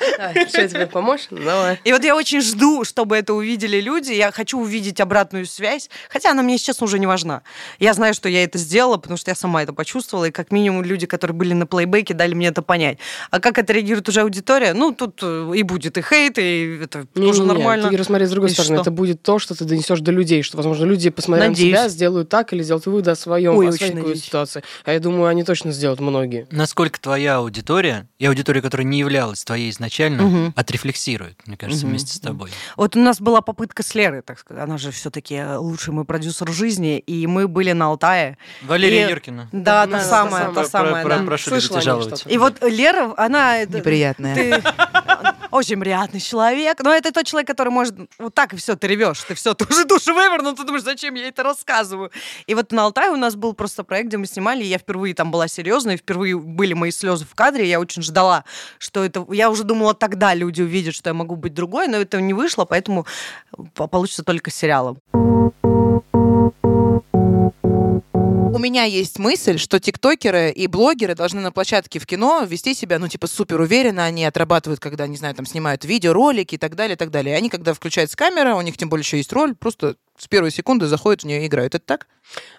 Что, тебе помочь? Ну, Давай. И вот я очень жду, чтобы это увидели люди. Я хочу увидеть обратную связь. Хотя она мне, честно, уже не важна. Я знаю, что я это сделала, потому что я сама это почувствовала. И как минимум люди, которые были на плейбеке, дали мне это понять. А как это реагирует уже аудитория? Ну, тут э, и будет и хейт, и это тоже Не-не-не, нормально. Ты рассмотри с другой И стороны. что? Это будет то, что ты донесешь до людей, что, возможно, люди, посмотря Надеюсь. на тебя, сделают так или сделают вывод о своем, Ой, о своей какой-то ситуации. А я думаю, они точно сделают многие. Насколько твоя аудитория и аудитория, которая не являлась твоей изначально, Мгм. отрефлексирует, мне кажется, Мгм. вместе с тобой. Вот у нас была попытка с Лерой, так сказать. Она же все-таки лучший мой продюсер жизни. И мы были на Алтае. Валерия И- Юркина. Да, Да, та самая, та самая, про- да. Прошу Слышала и жаловать. вот Лера, она... это- Неприятная. Ты очень приятный человек. Но это тот человек, который может... Вот так и все, ты ревешь. Ты все, ты уже душу вывернул, ты думаешь, зачем я это рассказываю? И вот на Алтае у нас был просто проект, где мы снимали, и я впервые там была серьезной, впервые были мои слезы в кадре, я очень ждала, что это... Я уже думала, тогда люди увидят, что я могу быть другой, но это не вышло, поэтому по- получится только сериалом. Меня есть мысль, что тиктокеры и блогеры должны на площадке в кино вести себя, ну, типа, супер уверенно. Они отрабатывают, когда, не знаю, там снимают видеоролики и так далее, и так далее. И они, когда включается камера, у них тем более еще есть роль, просто с первой секунды заходят в нее и играют. Это так?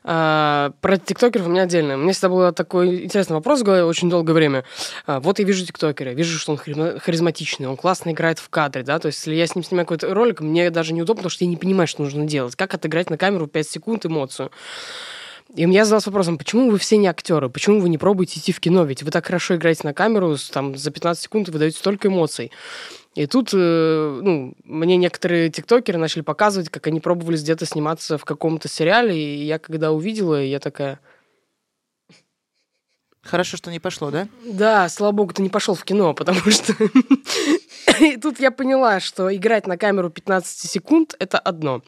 А, про тиктокеров у меня отдельно. Меня всегда был такой интересный вопрос в голове очень долгое время. А, вот я вижу тиктокера, вижу, что он харизма- харизматичный, он классно играет в кадре, да, то есть если я с ним снимаю какой-то ролик, мне даже неудобно, потому что я не понимаю, что нужно делать. Как отыграть на камеру 5 секунд эмоцию. И я задался вопросом, почему вы все не актеры? Почему вы не пробуете идти в кино? Ведь вы так хорошо играете на камеру, там, за 15 секунд вы даете столько эмоций. И тут, э, ну, мне некоторые тиктокеры начали показывать, как они пробовали где-то сниматься в каком-то сериале, и я когда увидела, я такая... Хорошо, что не пошло, да? Да, слава богу, ты не пошел в кино, потому что... [laughs] И тут я поняла, что играть на камеру 15 секунд — это одно.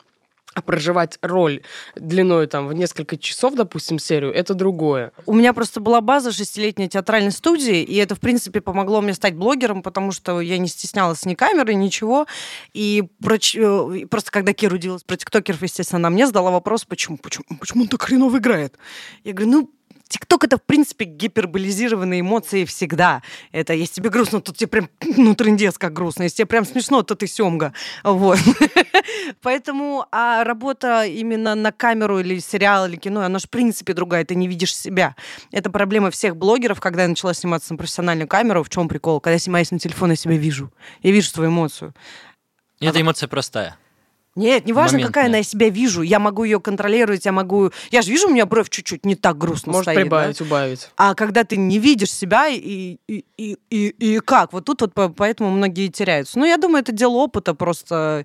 А проживать роль длиной там в несколько часов, допустим, серию, это другое. У меня просто была база шестилетней театральной студии, и это, в принципе, помогло мне стать блогером, потому что я не стеснялась ни камеры, ничего. И проч... э, просто когда Кира удивилась про тиктокеров, естественно, она мне задала вопрос, почему, почему, почему он так хреново играет? Я говорю, ну, ТикТок это, в принципе, гиперболизированные эмоции всегда. Это если тебе грустно, то тебе прям, [laughs] ну, трындец как грустно. Если тебе прям смешно, то ты семга. Вот. [laughs] Поэтому а работа именно на камеру или сериал, или кино, она же, в принципе, другая. Ты не видишь себя. Это проблема всех блогеров, когда я начала сниматься на профессиональную камеру. В чем прикол? Когда я снимаюсь на телефон, я себя вижу. Я вижу свою эмоцию. И эта эмоция простая. Нет, неважно, Моментная. какая она я себя вижу. Я могу ее контролировать, я могу... Я же вижу, у меня бровь чуть-чуть не так грустно Может стоит, да? прибавить, убавить. А когда ты не видишь себя, и, и, и, и, и как? Вот тут вот по- поэтому многие теряются. Ну, я думаю, это дело опыта просто.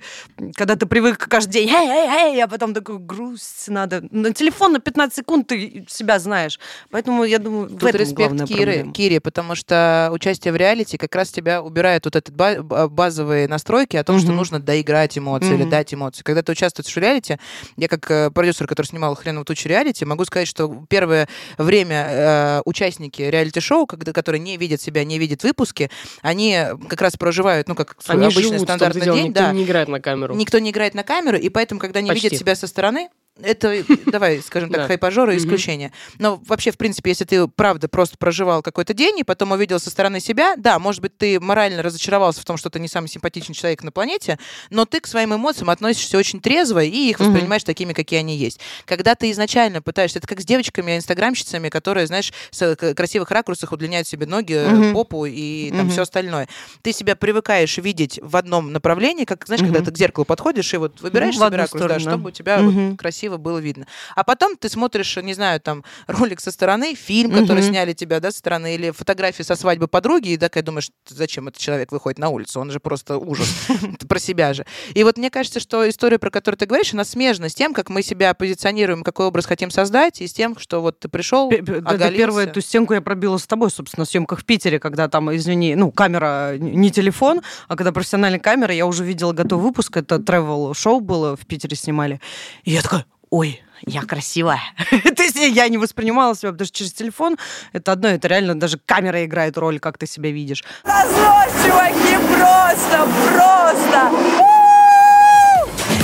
Когда ты привык каждый день, эй, эй, эй, а потом такой грусть надо. На телефон на 15 секунд ты себя знаешь. Поэтому я думаю, в Тут этом респект Кире. Кире, потому что участие в реалити как раз тебя убирает вот этот базовые настройки о том, что Мгм. нужно доиграть эмоции или Мгм. дать эмоции. Когда ты участвуешь в реалити, я как э, продюсер, который снимал хреновую тучу реалити, могу сказать, что первое время э, участники реалити-шоу, когда, которые не видят себя, не видят выпуски, они как раз проживают, ну, как свой Они обычный живут, стандартный день, никто да, не играет на камеру. Никто не играет на камеру, и поэтому, когда они Почти. видят себя со стороны, это, давай, скажем так, Да. хайпажоры исключение. Но вообще, в принципе, если ты правда просто проживал какой-то день и потом увидел со стороны себя, да, может быть, ты морально разочаровался в том, что ты не самый симпатичный человек на планете, но ты к своим эмоциям относишься очень трезво и их воспринимаешь такими, какие они есть. Когда ты изначально пытаешься, это как с девочками-инстаграмщицами, которые, знаешь, с э, красивых ракурсах удлиняют себе ноги, э, попу и там все остальное. Ты себя привыкаешь видеть в одном направлении, как, знаешь, когда ты к зеркалу подходишь и вот выбираешь в себе ракурс, да, чтобы у тебя вот Мгм. Красиво было видно. А потом ты смотришь, не знаю, там, ролик со стороны, фильм, который Мгм. сняли тебя, да, со стороны, или фотографии со свадьбы подруги, и такая думаешь, зачем этот человек выходит на улицу, он же просто ужас, [laughs] про себя же. И вот мне кажется, что история, про которую ты говоришь, она смежна с тем, как мы себя позиционируем, какой образ хотим создать, и с тем, что вот ты пришел, оголился. первую эту стенку я пробила с тобой, собственно, на съемках в Питере, когда там, извини, ну, камера не телефон, а когда профессиональная камера, я уже видела готовый выпуск, это travel шоу было, в Питере снимали. И я такая, ой, я красивая. [laughs] То есть я не воспринимала себя, потому что через телефон это одно, это реально даже камера играет роль, как ты себя видишь. Разнос, чуваки, просто, просто!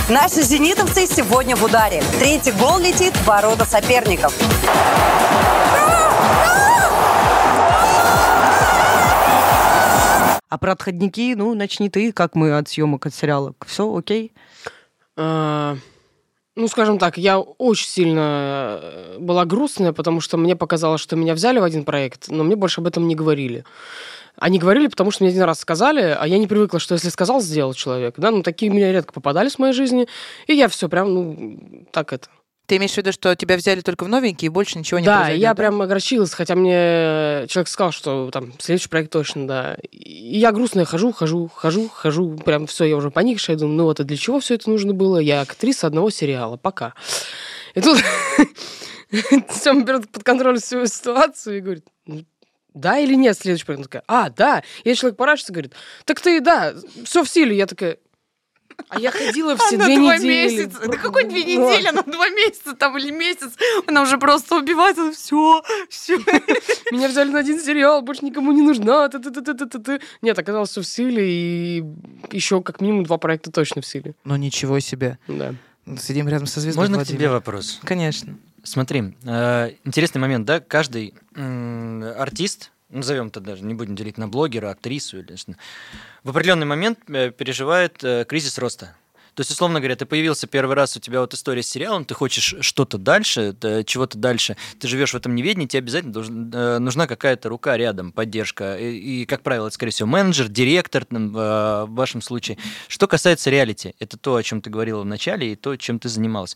Наши зенитовцы сегодня в ударе. Третий гол летит в ворота соперников. А про отходники, ну, начни ты, как мы от съемок от сериала. Все, окей? Ну, скажем так, я очень сильно э, была грустная, потому что мне показалось, что меня взяли в один проект, но мне больше об этом не говорили. Они говорили, потому что мне один раз сказали, а я не привыкла, что если сказал, сделал человек. Да, ну такие меня редко попадались в моей жизни, и я все прям, ну, так это. Ты имеешь в виду, что тебя взяли только в новенькие, и больше ничего не да, произойдет, я прям огорчилась, хотя мне человек сказал, что там следующий проект точно, да. И я грустная хожу, хожу, хожу, хожу, прям все, я уже поникшая, думаю, ну вот и для чего все это нужно было? Я актриса одного сериала, пока. И тут [laughs] Сема берет под контроль всю ситуацию и говорит, «Ну, да или нет следующий проект? Она такая, а, да. Я человек поворачивается и говорит, так ты, да, все в силе. Я такая, а я ходила все Она две два недели. месяца. Да какой две недели? Она два месяца там или месяц. Она уже просто убивается. Все, все. Меня взяли на один сериал, больше никому не нужна. ты-ты-ты-ты-ты-ты. Нет, оказалось все в силе, и еще как минимум два проекта точно в силе. Ну ничего себе. Да. Сидим рядом со звездой Можно к тебе вопрос? Конечно. Смотри, э, интересный момент, да? Каждый артист, назовем это даже, не будем делить на блогера, актрису или в определенный момент э, переживает э, кризис роста. То есть, условно говоря, ты появился первый раз, у тебя вот история с сериалом, ты хочешь что-то дальше, чего-то дальше, ты живешь в этом неведении, тебе обязательно должен- э, нужна какая-то рука рядом, поддержка. И, и, как правило, это, скорее всего, менеджер, директор э, в вашем случае. Что касается реалити, это то, о чем ты говорила в начале, и то, чем ты занималась.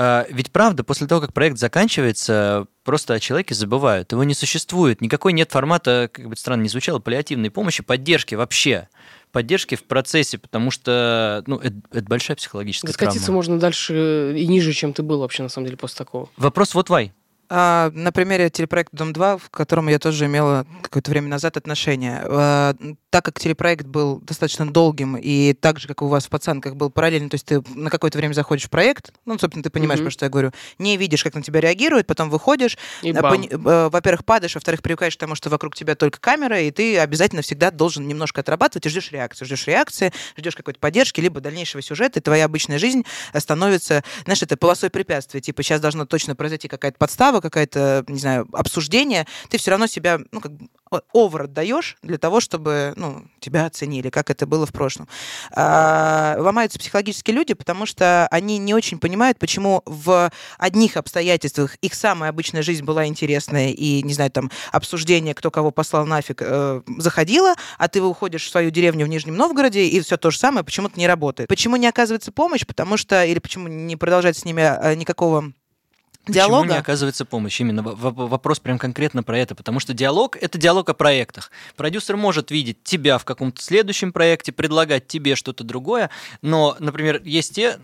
А, Ведь правда, после того, как проект заканчивается, просто о человеке забывают. Его не существует. Никакой нет формата, как бы странно не звучало, паллиативной помощи, поддержки вообще. Поддержки в процессе, потому что ну, это, это большая психологическая Скатиться травма. можно дальше и ниже, чем ты был вообще, на самом деле, после такого. Вопрос вот Вай. А, на примере телепроекта «Дом-2», в котором я тоже имела какое-то время назад отношение. А, так как телепроект был достаточно долгим, и так же, как у вас в «Пацанках» был параллельно, то есть ты на какое-то время заходишь в проект, ну, собственно, ты понимаешь, про что я говорю, не видишь, как на тебя реагируют, потом выходишь, а, э, во-первых, падаешь, во-вторых, привыкаешь к тому, что вокруг тебя только камера, и ты обязательно всегда должен немножко отрабатывать и ждешь реакции. Ждешь реакции, ждешь какой-то поддержки, либо дальнейшего сюжета, и твоя обычная жизнь становится, знаешь, это полосой препятствий. Типа сейчас должна точно произойти какая-то подстава, какая-то, не знаю, обсуждение. Ты все равно себя, ну, как бы овер отдаешь для того, чтобы, ну, тебя оценили, как это было в прошлом. А, ломаются психологические люди, потому что они не очень понимают, почему в одних обстоятельствах их самая обычная жизнь была интересная и, не знаю, там, обсуждение, кто кого послал нафиг, э, заходило, а ты уходишь в свою деревню в Нижнем Новгороде, и все то же самое почему-то не работает. Почему не оказывается помощь? Потому что, или почему не продолжать с ними э, никакого диалога? Почему не оказывается помощь? Именно вопрос прям конкретно про это, потому что диалог — это диалог о проектах. Продюсер может видеть тебя в каком-то следующем проекте, предлагать тебе что-то другое, но, например, есть те,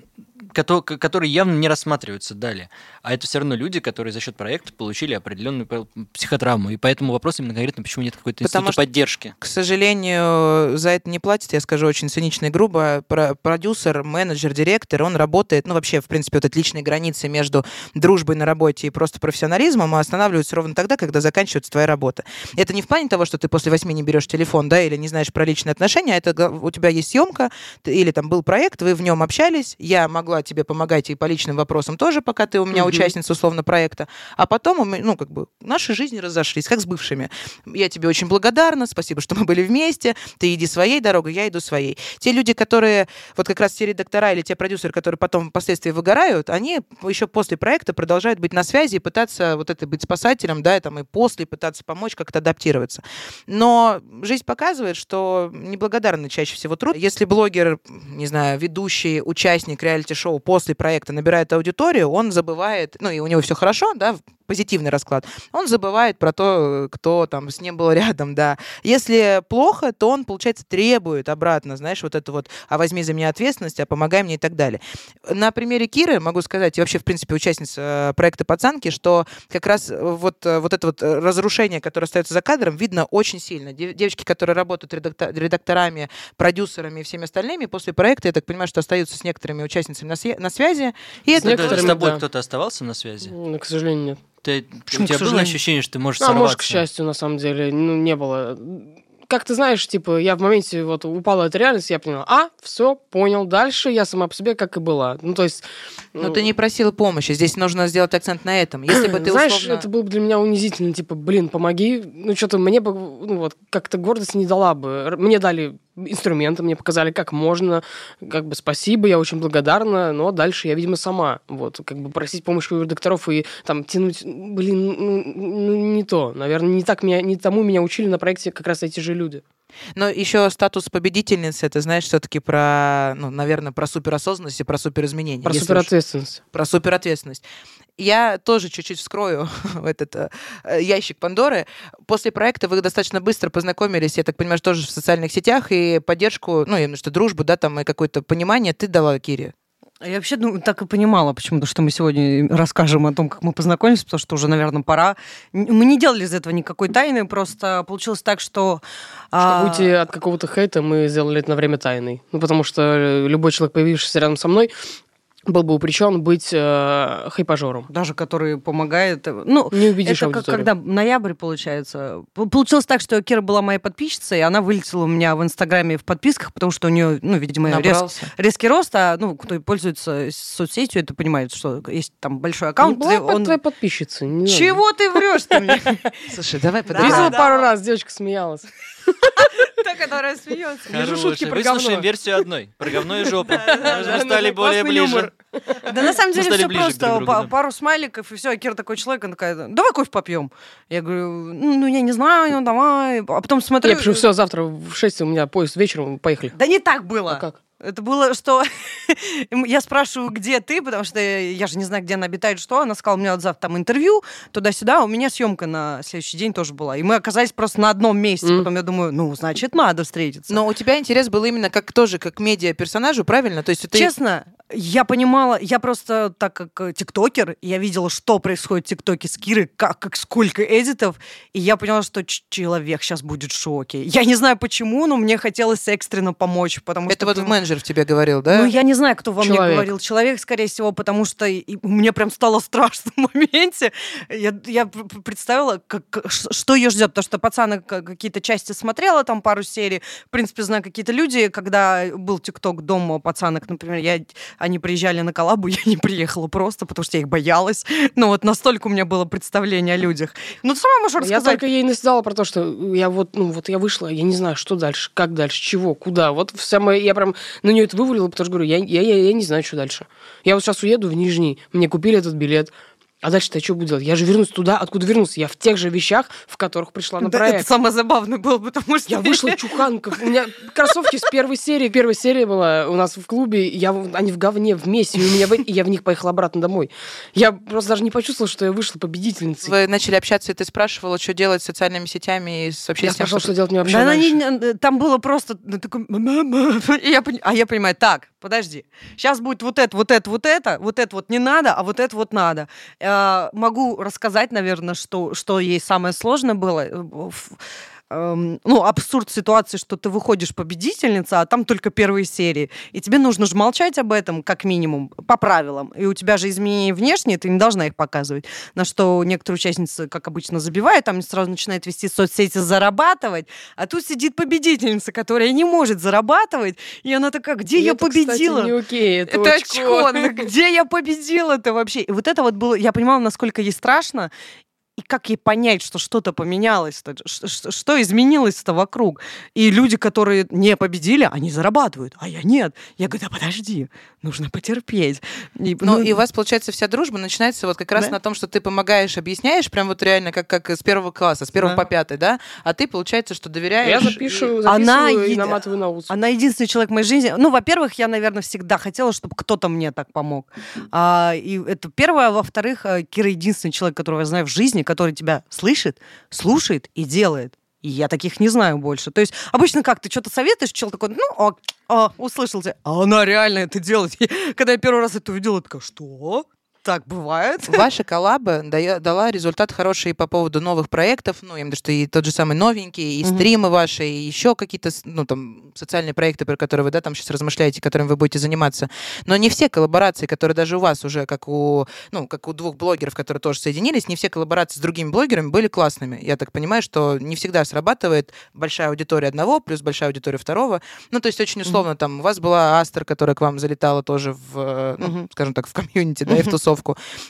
которые явно не рассматриваются далее. А это все равно люди, которые за счет проекта получили определенную психотравму. И поэтому вопрос именно конкретно, почему нет какой-то Потому института что- поддержки. К сожалению, за это не платят, я скажу очень цинично и грубо. Про- продюсер, менеджер, директор, он работает, ну, вообще, в принципе, вот эти личные границы между дружбой на работе и просто профессионализмом останавливаются ровно тогда, когда заканчивается твоя работа. Это не в плане того, что ты после восьми не берешь телефон, да, или не знаешь про личные отношения, а это у тебя есть съемка, или там был проект, вы в нем общались, я могла тебе помогать и по личным вопросам тоже, пока ты у меня Мгм. участница, условно, проекта, а потом, ну, как бы, наши жизни разошлись, как с бывшими. Я тебе очень благодарна, спасибо, что мы были вместе, ты иди своей дорогой, я иду своей. Те люди, которые, вот как раз те редактора или те продюсеры, которые потом впоследствии выгорают, они еще после проекта продолжают быть на связи и пытаться вот это быть спасателем, да, и, там, и после пытаться помочь как-то адаптироваться. Но жизнь показывает, что неблагодарный чаще всего труд. Если блогер, не знаю, ведущий, участник реалити-шоу после проекта набирает аудиторию, он забывает, ну и у него все хорошо, да, позитивный расклад, он забывает про то, кто там с ним был рядом, да. Если плохо, то он, получается, требует обратно, знаешь, вот это вот, а возьми за меня ответственность, а помогай мне и так далее. На примере Киры могу сказать, и вообще, в принципе, участница э, проекта «Пацанки», что как раз вот, э, вот это вот э, разрушение, которое остается за кадром, видно очень сильно. Дев- Девочки, которые работают редакта- редакторами, продюсерами и всеми остальными, после проекта, я так понимаю, что остаются с некоторыми участницами на, свя- на связи. И С это С тобой да. кто-то оставался на связи? Ну, к сожалению, нет. Ты, почему у тебя было ощущение, что ты можешь а сорваться? может, к счастью, на самом деле, ну, не было. Как ты знаешь, типа, я в моменте вот упала эта реальность, я поняла, а, все, понял, дальше я сама по себе как и была. Ну, то есть... Но ты не просила помощи. Здесь нужно сделать акцент на этом. Если бы [clears throat] ты Знаешь, условно... это было бы для меня унизительно, типа, блин, помоги. Ну, что-то мне бы, ну, вот, как-то гордость не дала бы. Мне дали инструменты, мне показали, как можно, как бы спасибо, я очень благодарна, но дальше я, видимо, сама. Вот, как бы просить помощи у редакторов и там тянуть, блин, ну, ну, не то. Наверное, не так меня, не тому меня учили на проекте как раз эти же люди. Но еще статус победительницы, это, знаешь, все-таки про, ну, наверное, про суперосознанность и про суперизменение. Про если уж- суперответственность. про суперответственность. Я тоже чуть-чуть вскрою [laughs] этот э, э, ящик Пандоры. После проекта вы достаточно быстро познакомились, я так понимаю, что тоже в социальных сетях, и поддержку, ну, именно что дружбу, да, там, и какое-то понимание ты дала Кире. А Я вообще ну, так и понимала почему-то, что мы сегодня расскажем о том, как мы познакомились, потому что уже, наверное, пора. Мы не делали из этого никакой тайны, просто получилось так, что... Чтобы а, уйти от какого-то хейта, мы сделали это на время тайной. Ну, потому что э, любой человек, появившийся рядом со мной, был бы упречен быть э, хайпажором. даже который помогает. э, Ну, Не убедишь это как, аудиторию. когда ноябрь, получается. Получилось так, что Кира была моей подписчицей, и она вылетела у меня в Инстаграме в подписках, потому что у нее, ну, видимо, рез- резкий рост, а, ну, кто пользуется соцсетью, это понимает, что есть там большой Не аккаунт. была где под он... твоей подписчицей. не. Чего ты врешь мне? Слушай, давай Да. подожди. Видела пару раз, девочка смеялась. Та, которая смеется. Вижу шутки про Выслушаем версию одной. Про говно и [laughs] жопу. Мы стали более ближе. Да на самом деле все просто. Пару смайликов, и все. А Кира такой человек, она такая, давай кофе попьем. Я говорю, ну, ну, я не знаю, ну, давай. А потом смотрю... Я пишу, все, завтра в 6 у меня поезд вечером, поехали. Да не так было. А как? Это было, что [laughs] я спрашиваю, где ты, потому что я же не знаю, где она обитает, что. Она сказала, у меня вот завтра там интервью, туда-сюда. У меня съемка на следующий день тоже была. И мы оказались просто на одном месте. Мгм. Потом я думаю, ну, значит, надо встретиться. Но у тебя интерес был именно как тоже как медиа-персонажу, правильно? То есть ты... Честно, я понимала, я просто, так как э, тиктокер, я видела, что происходит в тиктоке с Кирой, как, как сколько эдитов, и я поняла, что человек сейчас будет в шоке. Я не знаю почему, но мне хотелось экстренно помочь, потому Это что... вот прям- менеджер в тебе говорил, да? Ну, я не знаю, кто во мне Человек. говорил. Человек, скорее всего, потому что и- мне прям стало [laughs] страшно в моменте. Я, я представила, как, что ее ждет. Потому что пацаны какие-то части смотрела, там пару серий. В принципе, знаю какие-то люди, когда был ТикТок дома пацанок, например, я, они приезжали на коллабу, [laughs] я не приехала просто, потому что я их боялась. Ну, вот настолько у меня было представление о людях. Ну, ты сама можешь Я рассказать. только ей наседала про то, что я вот, ну, вот я вышла, я не знаю, что дальше, как дальше, чего, куда. Вот вся моя, я прям на нее это вывалила, потому что говорю, я, я, я, я не знаю, что дальше. Я вот сейчас уеду в Нижний, мне купили этот билет, а дальше-то я что буду делать? Я же вернусь туда, откуда вернулся. Я в тех же вещах, в которых пришла на Да, проект. это самое забавное было, потому что... Я вышла [laughs] чуханка. У меня кроссовки с первой серии. Первая серия была у нас в клубе. Я, в- они в говне вместе. И, у меня, в- и я в них поехала обратно домой. Я просто даже не почувствовала, что я вышла победительницей. Вы начали общаться, и ты спрашивала, что делать с социальными сетями и с вообще Я спрашивала, что- делать мне вообще Да, не- не- там было просто ну, такой... «Мама». И я, а я понимаю, так, подожди, сейчас будет вот это, вот это, вот это, вот это вот не надо, а вот это вот надо. Э, могу рассказать, наверное, что, что ей самое сложное было. Эм, ну, абсурд ситуации, что ты выходишь победительница, а там только первые серии. И тебе нужно же молчать об этом, как минимум, по правилам. И у тебя же изменения внешние, ты не должна их показывать. На что некоторые участницы, как обычно, забивают, там сразу начинают вести соцсети, зарабатывать. А тут сидит победительница, которая не может зарабатывать. И она такая, где И я это, кстати, победила? не окей, это, Это очко. очко, [laughs] где я победила-то вообще? И вот это вот было, я понимала, насколько ей страшно, и как ей понять, что что-то поменялось-то, ш- что изменилось-то вокруг. И люди, которые не победили, они зарабатывают, а я нет. Я говорю, да подожди, нужно потерпеть. И, Ну, и у вас, получается, вся дружба начинается вот как раз Да. на том, что ты помогаешь, объясняешь, прям вот реально как, как с первого класса, с первого Да. по пятый, да? А ты, получается, что доверяешь... Я запишу, записываю Она и еди- наматываю на ус. Она единственный человек в моей жизни. Ну, во-первых, я, наверное, всегда хотела, чтобы кто-то мне так помог. А, и это первое. А во-вторых, э, Кира единственный человек, которого я знаю в жизни, который тебя слышит, слушает и делает. И я таких не знаю больше. То есть обычно как, ты что-то советуешь, человек такой, ну, ок, а, услышал тебя. А она реально это делает. [laughs] Когда я первый раз это увидела, такая, что? Так бывает? [laughs] Ваша коллаба дала результат хороший по поводу новых проектов, ну, я имею в виду, что и тот же самый новенький, и Мгм. стримы ваши, и еще какие-то, ну, там, социальные проекты, про которые вы, да, там сейчас размышляете, которыми вы будете заниматься. Но не все коллаборации, которые даже у вас уже, как у, ну, как у двух блогеров, которые тоже соединились, не все коллаборации с другими блогерами были классными. Я так понимаю, что не всегда срабатывает большая аудитория одного плюс большая аудитория второго. Ну, то есть очень условно, там, у вас была Астер, которая к вам залетала тоже в, э, ну, Мгм. скажем так, в комьюнити, да, и в тусовку. [laughs]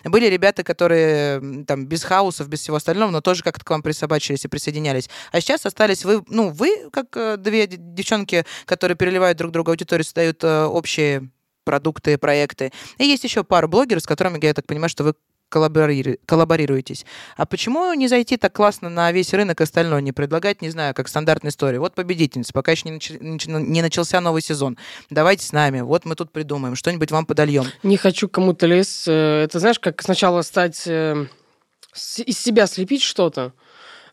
Были ребята, которые там без хаусов, без всего остального, но тоже как-то к вам присобачились и присоединялись. А сейчас остались вы, ну, вы, как э, две девчонки, которые переливают друг другу аудиторию, создают э, общие продукты, проекты. И есть еще пару блогеров, с которыми, я так понимаю, что вы коллабори- коллаборируетесь. А почему не зайти так классно на весь рынок остальной, не предлагать, не знаю, как стандартная история? Вот победительница, пока еще не, нач- не начался новый сезон. Давайте с нами, вот мы тут придумаем, что-нибудь вам подольем. Не хочу кому-то лезть. Э, Это знаешь, как сначала стать э, из себя слепить что-то,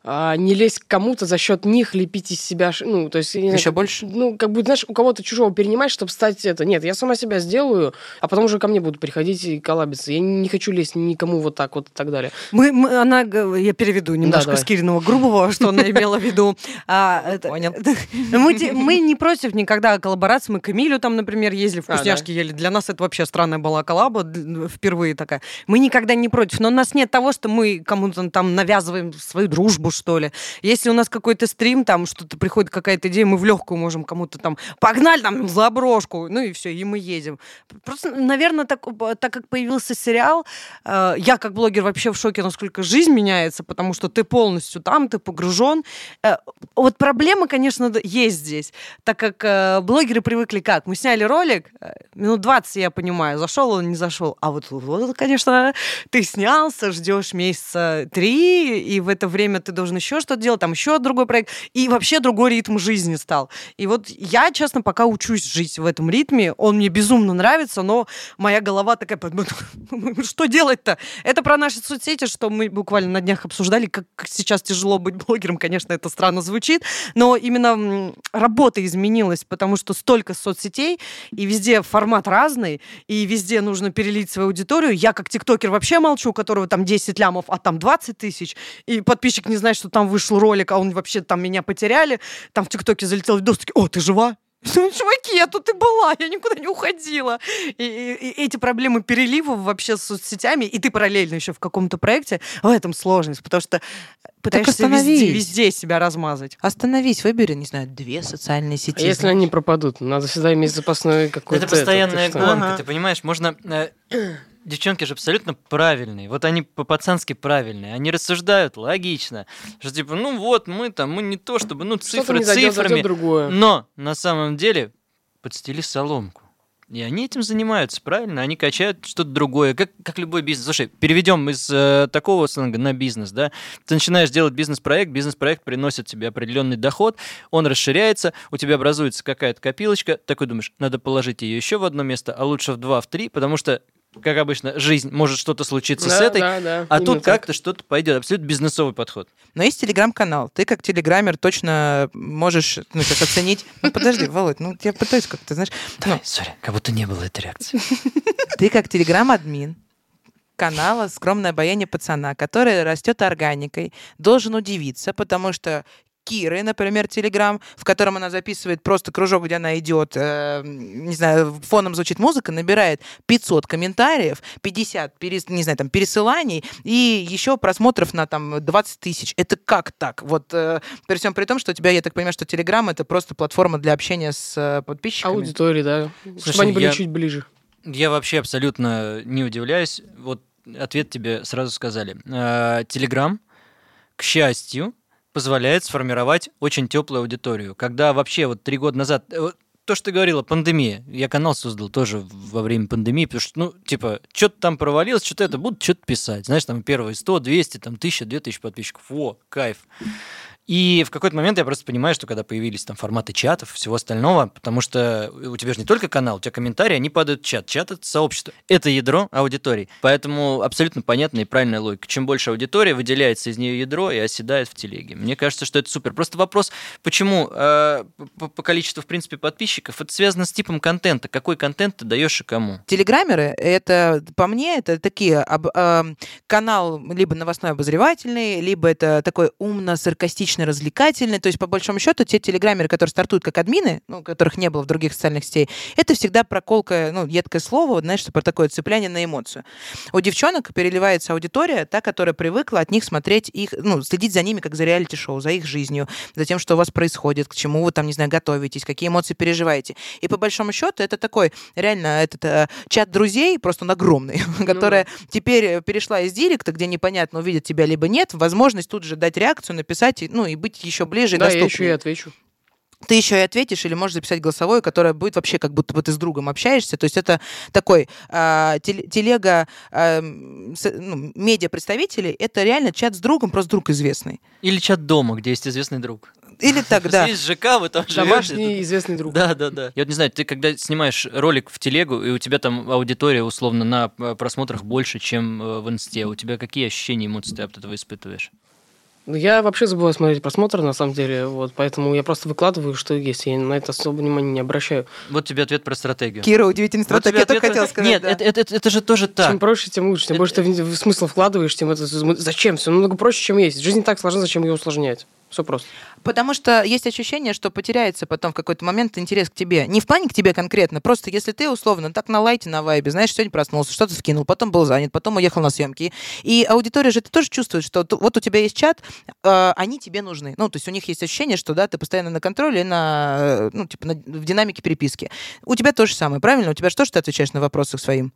а не лезть к кому-то за счет них лепить из себя, ну, то есть... Еще как- больше? Ну, как бы, знаешь, у кого-то чужого перенимать, чтобы стать это. Нет, я сама себя сделаю, а потом уже ко мне будут приходить и коллабиться. Я не хочу лезть никому вот так вот и так далее. Мы, мы- она, я переведу немножко давай. с Кириного грубого, что она имела в виду. А, Понял. [laughs] Мы, не против никогда коллаборации. Мы к Эмилю там, например, ездили, А, вкусняшки ели. Для нас это вообще странная была коллаба, впервые такая. Мы никогда не против. Но у нас нет того, что мы кому-то там навязываем свою дружбу, что ли. Если у нас какой-то стрим, там что-то приходит какая-то идея, мы в легкую можем кому-то там погнали там за брошку, ну и все, и мы едем. Просто, наверное, так, так как появился сериал, э, я как блогер вообще в шоке, насколько жизнь меняется, потому что ты полностью там, ты погружен. Э, вот проблема, конечно, есть здесь, так как э, блогеры привыкли как? Мы сняли ролик, э, минут 20, я понимаю, зашел он, не зашел. А вот, вот, конечно, ты снялся, ждешь месяца три, и в это время ты должен еще что-то делать, там еще другой проект, и вообще другой ритм жизни стал. И вот я, честно, пока учусь жить в этом ритме, он мне безумно нравится, но моя голова такая, [laughs] что делать-то? Это про наши соцсети, что мы буквально на днях обсуждали, как сейчас тяжело быть блогером, конечно, это странно звучит, но именно работа изменилась, потому что столько соцсетей, и везде формат разный, и везде нужно перелить свою аудиторию. Я как тиктокер вообще молчу, у которого там 10 лямов, а там 20 тысяч, и подписчик не знает, что там вышел ролик, а он вообще там меня потеряли, там в ТикТоке залетел видос, такие, о, ты жива? [laughs] Ну, чуваки, я тут и была, я никуда не уходила. И, и, и эти проблемы переливов вообще с соцсетями, и ты параллельно еще в каком-то проекте, в этом сложность, потому что пытаешься везде, везде себя размазать. Остановись, выбери, не знаю, две социальные сети. А если они пропадут? Надо всегда иметь запасной какой-то... Это постоянная гонка, ага. ты понимаешь? Можно... Э, девчонки же абсолютно правильные. Вот они по-пацански правильные. Они рассуждают логично. Что типа, ну вот, мы там, мы не то чтобы, ну, цифры не зайдет, цифрами. Зайдет другое. Но на самом деле подстели соломку. И они этим занимаются, правильно? Они качают что-то другое, как, как любой бизнес. Слушай, переведем из э, такого сленга на бизнес, да? Ты начинаешь делать бизнес-проект, бизнес-проект приносит тебе определенный доход, он расширяется, у тебя образуется какая-то копилочка, такой думаешь, надо положить ее еще в одно место, а лучше в два, в три, потому что как обычно, жизнь, может что-то случиться да, с этой, да, да, а тут как-то что-то пойдет. Абсолютно бизнесовый подход. Но есть телеграм-канал. Ты как телеграммер точно можешь ну, сейчас оценить. Ну, подожди, [laughs] Володь, ну я пытаюсь как-то, знаешь... Давай, ну... сори, как будто не было этой реакции. [laughs] Ты как телеграм-админ, канала «Скромное обаяние пацана», который растет органикой, должен удивиться, потому что Киры, например, Телеграм, в котором она записывает просто кружок, где она идет, э, не знаю, фоном звучит музыка, набирает 500 комментариев, 50, перес, не знаю, там, пересыланий и еще просмотров на там 20 тысяч. Это как так? Вот э, при всем при том, что у тебя, я так понимаю, что Телеграм это просто платформа для общения с э, подписчиками. Аудитории, да. Слушай, Чтобы они были я, чуть ближе. Я вообще абсолютно не удивляюсь. Вот ответ тебе сразу сказали. Э, Телеграм, к счастью, позволяет сформировать очень теплую аудиторию. Когда вообще вот три года назад э, то, что ты говорила, пандемия. Я канал создал тоже во время пандемии, потому что, ну, типа, что-то там провалилось, что-то это, будут что-то писать. Знаешь, там первые 100, 200, там 1000, 2000 подписчиков. О, кайф. И в какой-то момент я просто понимаю, что когда появились там форматы чатов, всего остального, потому что у тебя же не только канал, у тебя комментарии, они падают в чат. Чат — это сообщество. Это ядро аудитории. Поэтому абсолютно понятная и правильная логика. Чем больше аудитория, выделяется из нее ядро и оседает в телеге. Мне кажется, что это супер. Просто вопрос, почему э, по, по количеству, в принципе, подписчиков, это связано с типом контента. Какой контент ты даешь и кому? Телеграммеры, это, по мне, это такие об, э, канал либо новостной обозревательный, либо это такой умно-саркастичный личный, развлекательный. То есть, по большому счету, те телеграммеры, которые стартуют как админы, ну, которых не было в других социальных сетей, это всегда проколка, ну, едкое слово, знаешь, про такое цепляние на эмоцию. У девчонок переливается аудитория, та, которая привыкла от них смотреть их, ну, следить за ними, как за реалити-шоу, за их жизнью, за тем, что у вас происходит, к чему вы там, не знаю, готовитесь, какие эмоции переживаете. И по большому счету это такой, реально, этот э, чат друзей, просто он огромный, [laughs] ну, которая теперь перешла из директа, где непонятно, увидят тебя либо нет, возможность тут же дать реакцию, написать, ну, ну, и быть еще ближе да, и доступнее. я еще и отвечу ты еще и ответишь, или можешь записать голосовое, которое будет вообще как будто бы ты с другом общаешься. То есть это такой э, телега э, ну, медиа-представителей, это реально чат с другом, просто друг известный. Или чат дома, где есть известный друг. Или [laughs] тогда. Есть ЖК, вы там Домашний живете. известный друг. Да, да, да. Я вот не знаю, ты когда снимаешь ролик в телегу, и у тебя там аудитория условно на просмотрах больше, чем э, в инсте, у тебя какие ощущения, эмоции ты от этого испытываешь? Ну, я вообще забываю смотреть просмотр, на самом деле, вот, поэтому я просто выкладываю, что есть, я на это особо внимания не обращаю. Вот тебе ответ про стратегию. Кира, удивительная стратегия, вот я только хотела сказать. Нет, да. это, это, это, это же тоже так. Чем проще, тем лучше, тем это... больше ты смысл вкладываешь, тем это... Зачем? Все намного проще, чем есть. Жизнь так сложна, зачем ее усложнять? Все просто. Потому что есть ощущение, что потеряется потом в какой-то момент интерес к тебе. Не в плане к тебе конкретно, просто если ты условно так на лайте, на вайбе, знаешь, сегодня проснулся, что-то скинул, потом был занят, потом уехал на съемки. И аудитория же это тоже чувствует, что вот у тебя есть чат, э, они тебе нужны. Ну, то есть у них есть ощущение, что да, ты постоянно на контроле, на, э, ну, типа на, в динамике переписки. У тебя то же самое, правильно? У тебя что, что ты отвечаешь на вопросы своим?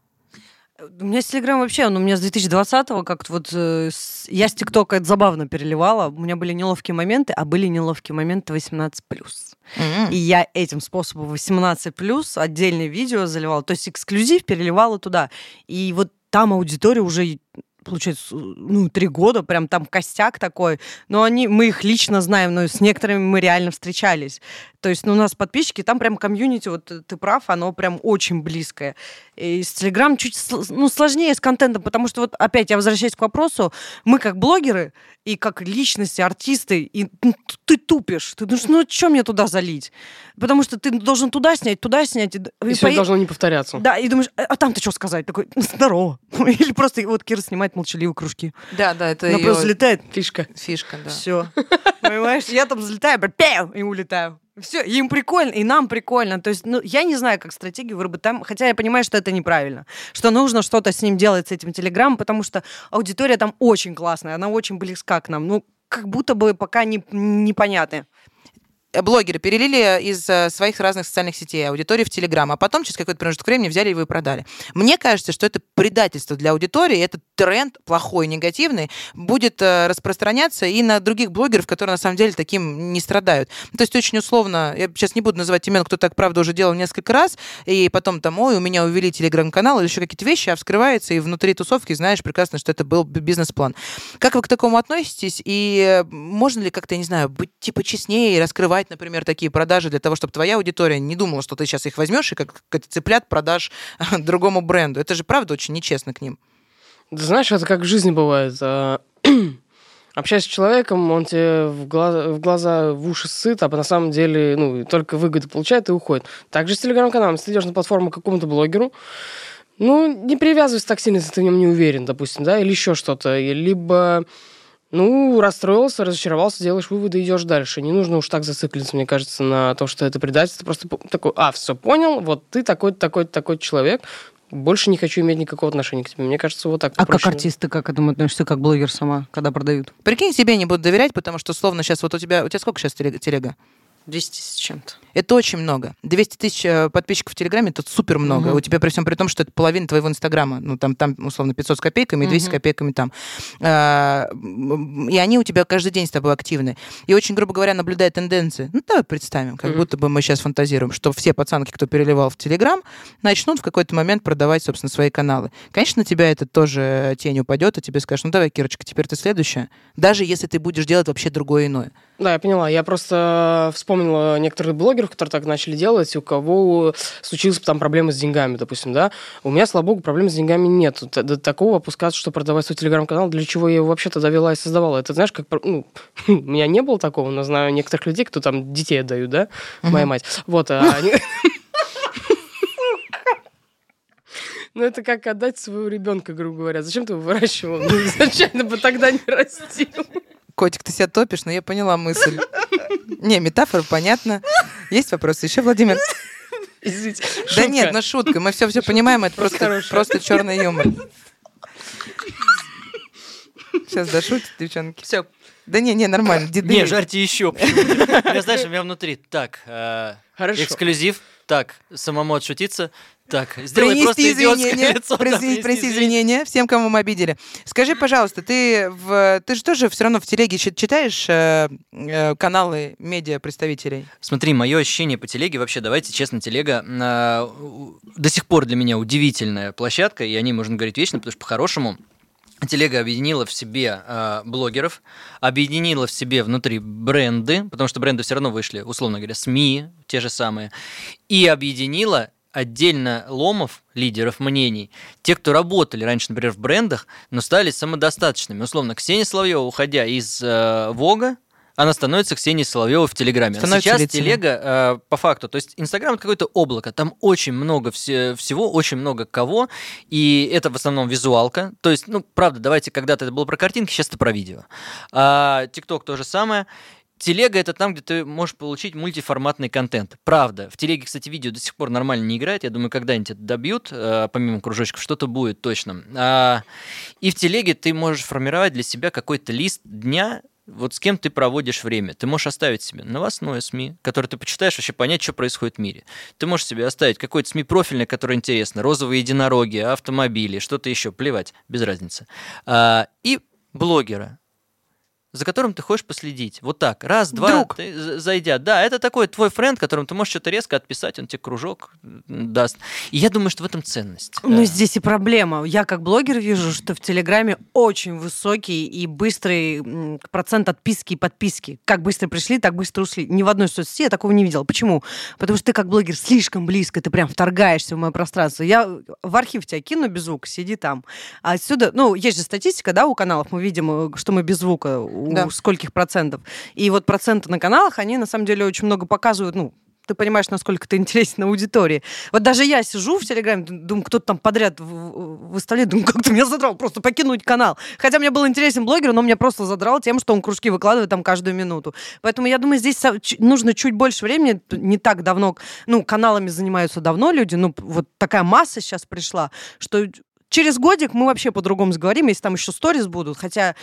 У меня с Телеграм вообще, он у меня с 2020-го как-то вот... Э, с, я с ТикТока это забавно переливала. У меня были неловкие моменты, а были неловкие моменты 18+. Mm-hmm. И я этим способом 18+, отдельное видео заливала. То есть эксклюзив переливала туда. И вот там аудитория уже получается, ну, три года, прям там костяк такой. Но они, мы их лично знаем, но с некоторыми мы реально встречались. То есть ну, у нас подписчики, там прям комьюнити, вот ты прав, оно прям очень близкое. И с Телеграм чуть ну, сложнее с контентом, потому что вот опять я возвращаюсь к вопросу, мы как блогеры и как личности, артисты, и ну, ты тупишь. Ты думаешь, ну что мне туда залить? Потому что ты должен туда снять, туда снять. И, и все по... должно не повторяться. Да, и думаешь, а, а там ты что сказать? Такой, здорово. [laughs] Или просто вот Кира снимает молчаливые кружки. Да, да, это Она ее... просто залетает. Фишка. Фишка, да. Все. [laughs] Понимаешь, я там залетаю, и улетаю. Все, им прикольно, и нам прикольно. То есть, ну, я не знаю, как стратегию выработать, хотя я понимаю, что это неправильно, что нужно что-то с ним делать, с этим телеграммом, потому что аудитория там очень классная, она очень близка к нам. Ну, как будто бы пока не, непонятны. Э, блогеры перелили из э, своих разных социальных сетей аудитории в Телеграм, а потом через какой-то промежуток времени взяли его и продали. Мне кажется, что это предательство для аудитории, этот тренд плохой, негативный, будет э, распространяться и на других блогеров, которые на самом деле таким не страдают. То есть очень условно, я сейчас не буду называть имен, кто так, правда, уже делал несколько раз, и потом там, ой, у меня увели Телеграм-канал или еще какие-то вещи, а вскрывается, и внутри тусовки знаешь прекрасно, что это был бизнес-план. Как вы к такому относитесь? И можно ли как-то, не знаю, быть типа честнее и раскрывать создавать, например, такие продажи для того, чтобы твоя аудитория не думала, что ты сейчас их возьмешь и как, как цыплят продашь другому бренду. Это же правда очень нечестно к ним. Да знаешь, это как в жизни бывает. [clears throat] Общаясь с человеком, он тебе в глаза, в глаза, в уши сыт, а на самом деле, ну, только выгоду получает и уходит. Также с телеграм-каналом. Если идешь на платформу какому-то блогеру, ну, не привязывайся так сильно, если ты в нем не уверен, допустим, да, или еще что-то. Либо ну, расстроился, разочаровался, делаешь выводы, идешь дальше. Не нужно уж так зациклиться, мне кажется, на то, что это предательство. Просто такой, а, все, понял, вот ты такой-то, такой-то, такой человек, больше не хочу иметь никакого отношения к тебе. Мне кажется, вот так. А как артист ты как к этому относишься, как блогер сама, когда продают? Прикинь, себе не буду доверять, потому что, словно сейчас вот у тебя... У тебя сколько сейчас телега? 200 с чем-то. Это очень много. 200 тысяч э, подписчиков в Телеграме это супер много. Угу. У тебя при всем при том, что это половина твоего Инстаграма. Ну, там, там условно, 500 с копейками, 200 угу. с копейками там. А, и они у тебя каждый день с тобой активны. И очень, грубо говоря, наблюдая тенденции. Ну, давай представим, как угу. будто бы мы сейчас фантазируем, что все пацанки, кто переливал в Телеграм, начнут в какой-то момент продавать, собственно, свои каналы. Конечно, на тебя это тоже тень упадет, и тебе скажут, ну, давай, Кирочка, теперь ты следующая. Даже если ты будешь делать вообще другое иное. Да, я поняла. Я просто вспомнила некоторых блогеров, которые так начали делать, у кого случилась там проблемы с деньгами, допустим, да. У меня, слава богу, проблем с деньгами нет. До такого опускаться, что продавать свой телеграм-канал, для чего я его вообще-то довела и создавала. Это, знаешь, как... Ну, [laughs] у меня не было такого, но знаю некоторых людей, кто там детей отдают, да, моя мать. Вот, а они... [laughs] Ну, это как отдать своего ребенка, грубо говоря. Зачем ты его выращивал? [laughs] Ну, изначально бы тогда не растил. Котик, ты себя топишь, но я поняла мысль. Не, метафора понятна. Есть вопросы еще, Владимир? Извините. Да нет, ну шутка. Мы все все понимаем, это просто, просто черный юмор. Сейчас дошутят, девчонки. Все. Да не, не, нормально. Деды. Не, жарьте еще. Я, знаешь, у меня внутри. Так, э, эксклюзив. Так, самому отшутиться. Так, сделай принести извинения, [laughs] лицо, принести, да, принести извинения всем, кому мы обидели. Скажи, пожалуйста, ты, в, ты же тоже все равно в телеге читаешь э, э, каналы медиа представителей? Смотри, мое ощущение по телеге, вообще, давайте честно, телега э, до сих пор для меня удивительная площадка, и о ней можно говорить вечно, потому что по-хорошему Телега объединила в себе э, блогеров, объединила в себе внутри бренды, потому что бренды все равно вышли, условно говоря, СМИ, те же самые, и объединила отдельно ломов, лидеров мнений, те, кто работали раньше, например, в брендах, но стали самодостаточными. Условно, Ксения Соловьева, уходя из э, Вога, она становится Ксенией Соловьевой в Телеграме. Становится Сейчас лицами. телега э, по факту, то есть Инстаграм это какое-то облако, там очень много вс- всего, очень много кого, и это в основном визуалка. То есть, ну, правда, давайте, когда-то это было про картинки, сейчас это про видео. А ТикТок то же самое. Телега это там, где ты можешь получить мультиформатный контент. Правда. В телеге, кстати, видео до сих пор нормально не играет. Я думаю, когда-нибудь это добьют, э, помимо кружочков, что-то будет точно. А, и в телеге ты можешь формировать для себя какой-то лист дня, вот с кем ты проводишь время. Ты можешь оставить себе новостное СМИ, которое ты почитаешь, вообще понять, что происходит в мире. Ты можешь себе оставить какой-то СМИ профильный, который интересно, розовые единороги, автомобили, что-то еще, плевать, без разницы. А, и блогера, за которым ты хочешь последить. Вот так, раз, два, Друг. ты зайдя. Да, это такой твой френд, которому ты можешь что-то резко отписать, он тебе кружок даст. И я думаю, что в этом ценность. Но Э, здесь и проблема. Я как блогер вижу, что в Телеграме очень высокий и быстрый процент отписки и подписки. Как быстро пришли, так быстро ушли. Ни в одной соцсети я такого не видела. Почему? Потому что ты как блогер слишком близко, ты прям вторгаешься в мое пространство. Я в архив тебя кину без звука, сиди там. А отсюда, ну, есть же статистика, да, у каналов, мы видим, э, что мы без звука, у скольких процентов. И вот проценты на каналах, они на самом деле очень много показывают, ну, ты понимаешь, насколько ты интересен аудитории. Вот даже я сижу в Телеграме, думаю, кто-то там подряд выставляет, думаю, как ты меня задрал, просто покинуть канал. Хотя мне был интересен блогер, но меня просто задрал тем, что он кружки выкладывает там каждую минуту. Поэтому я думаю, здесь нужно чуть больше времени. Не так давно, ну, каналами занимаются давно люди, ну, вот такая масса сейчас пришла, что через годик мы вообще по-другому заговорим, если там еще сторис будут. Хотя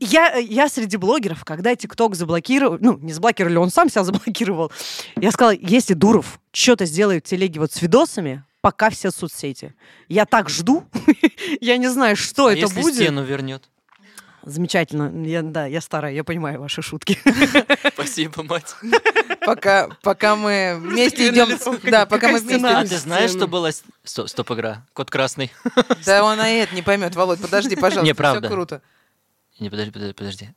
я, я среди блогеров, когда ТикТок заблокировал, ну, не заблокировали, он сам себя [laughs] заблокировал, я сказала, если Дуров что-то сделает в телеге вот с видосами, пока все соцсети. Я так жду, [laughs] я не знаю, что а это если будет. стену вернет? Замечательно. Я, да, я старая, я понимаю ваши шутки. [laughs] Спасибо, мать. Пока, пока мы вместе идем... Да, пока мы вместе... А ты знаешь, что было... Стоп, игра. Код красный. [laughs] Да он и это не поймет. Володь, подожди, пожалуйста. Не, правда. Все круто. Не, подожди, подожди, подожди.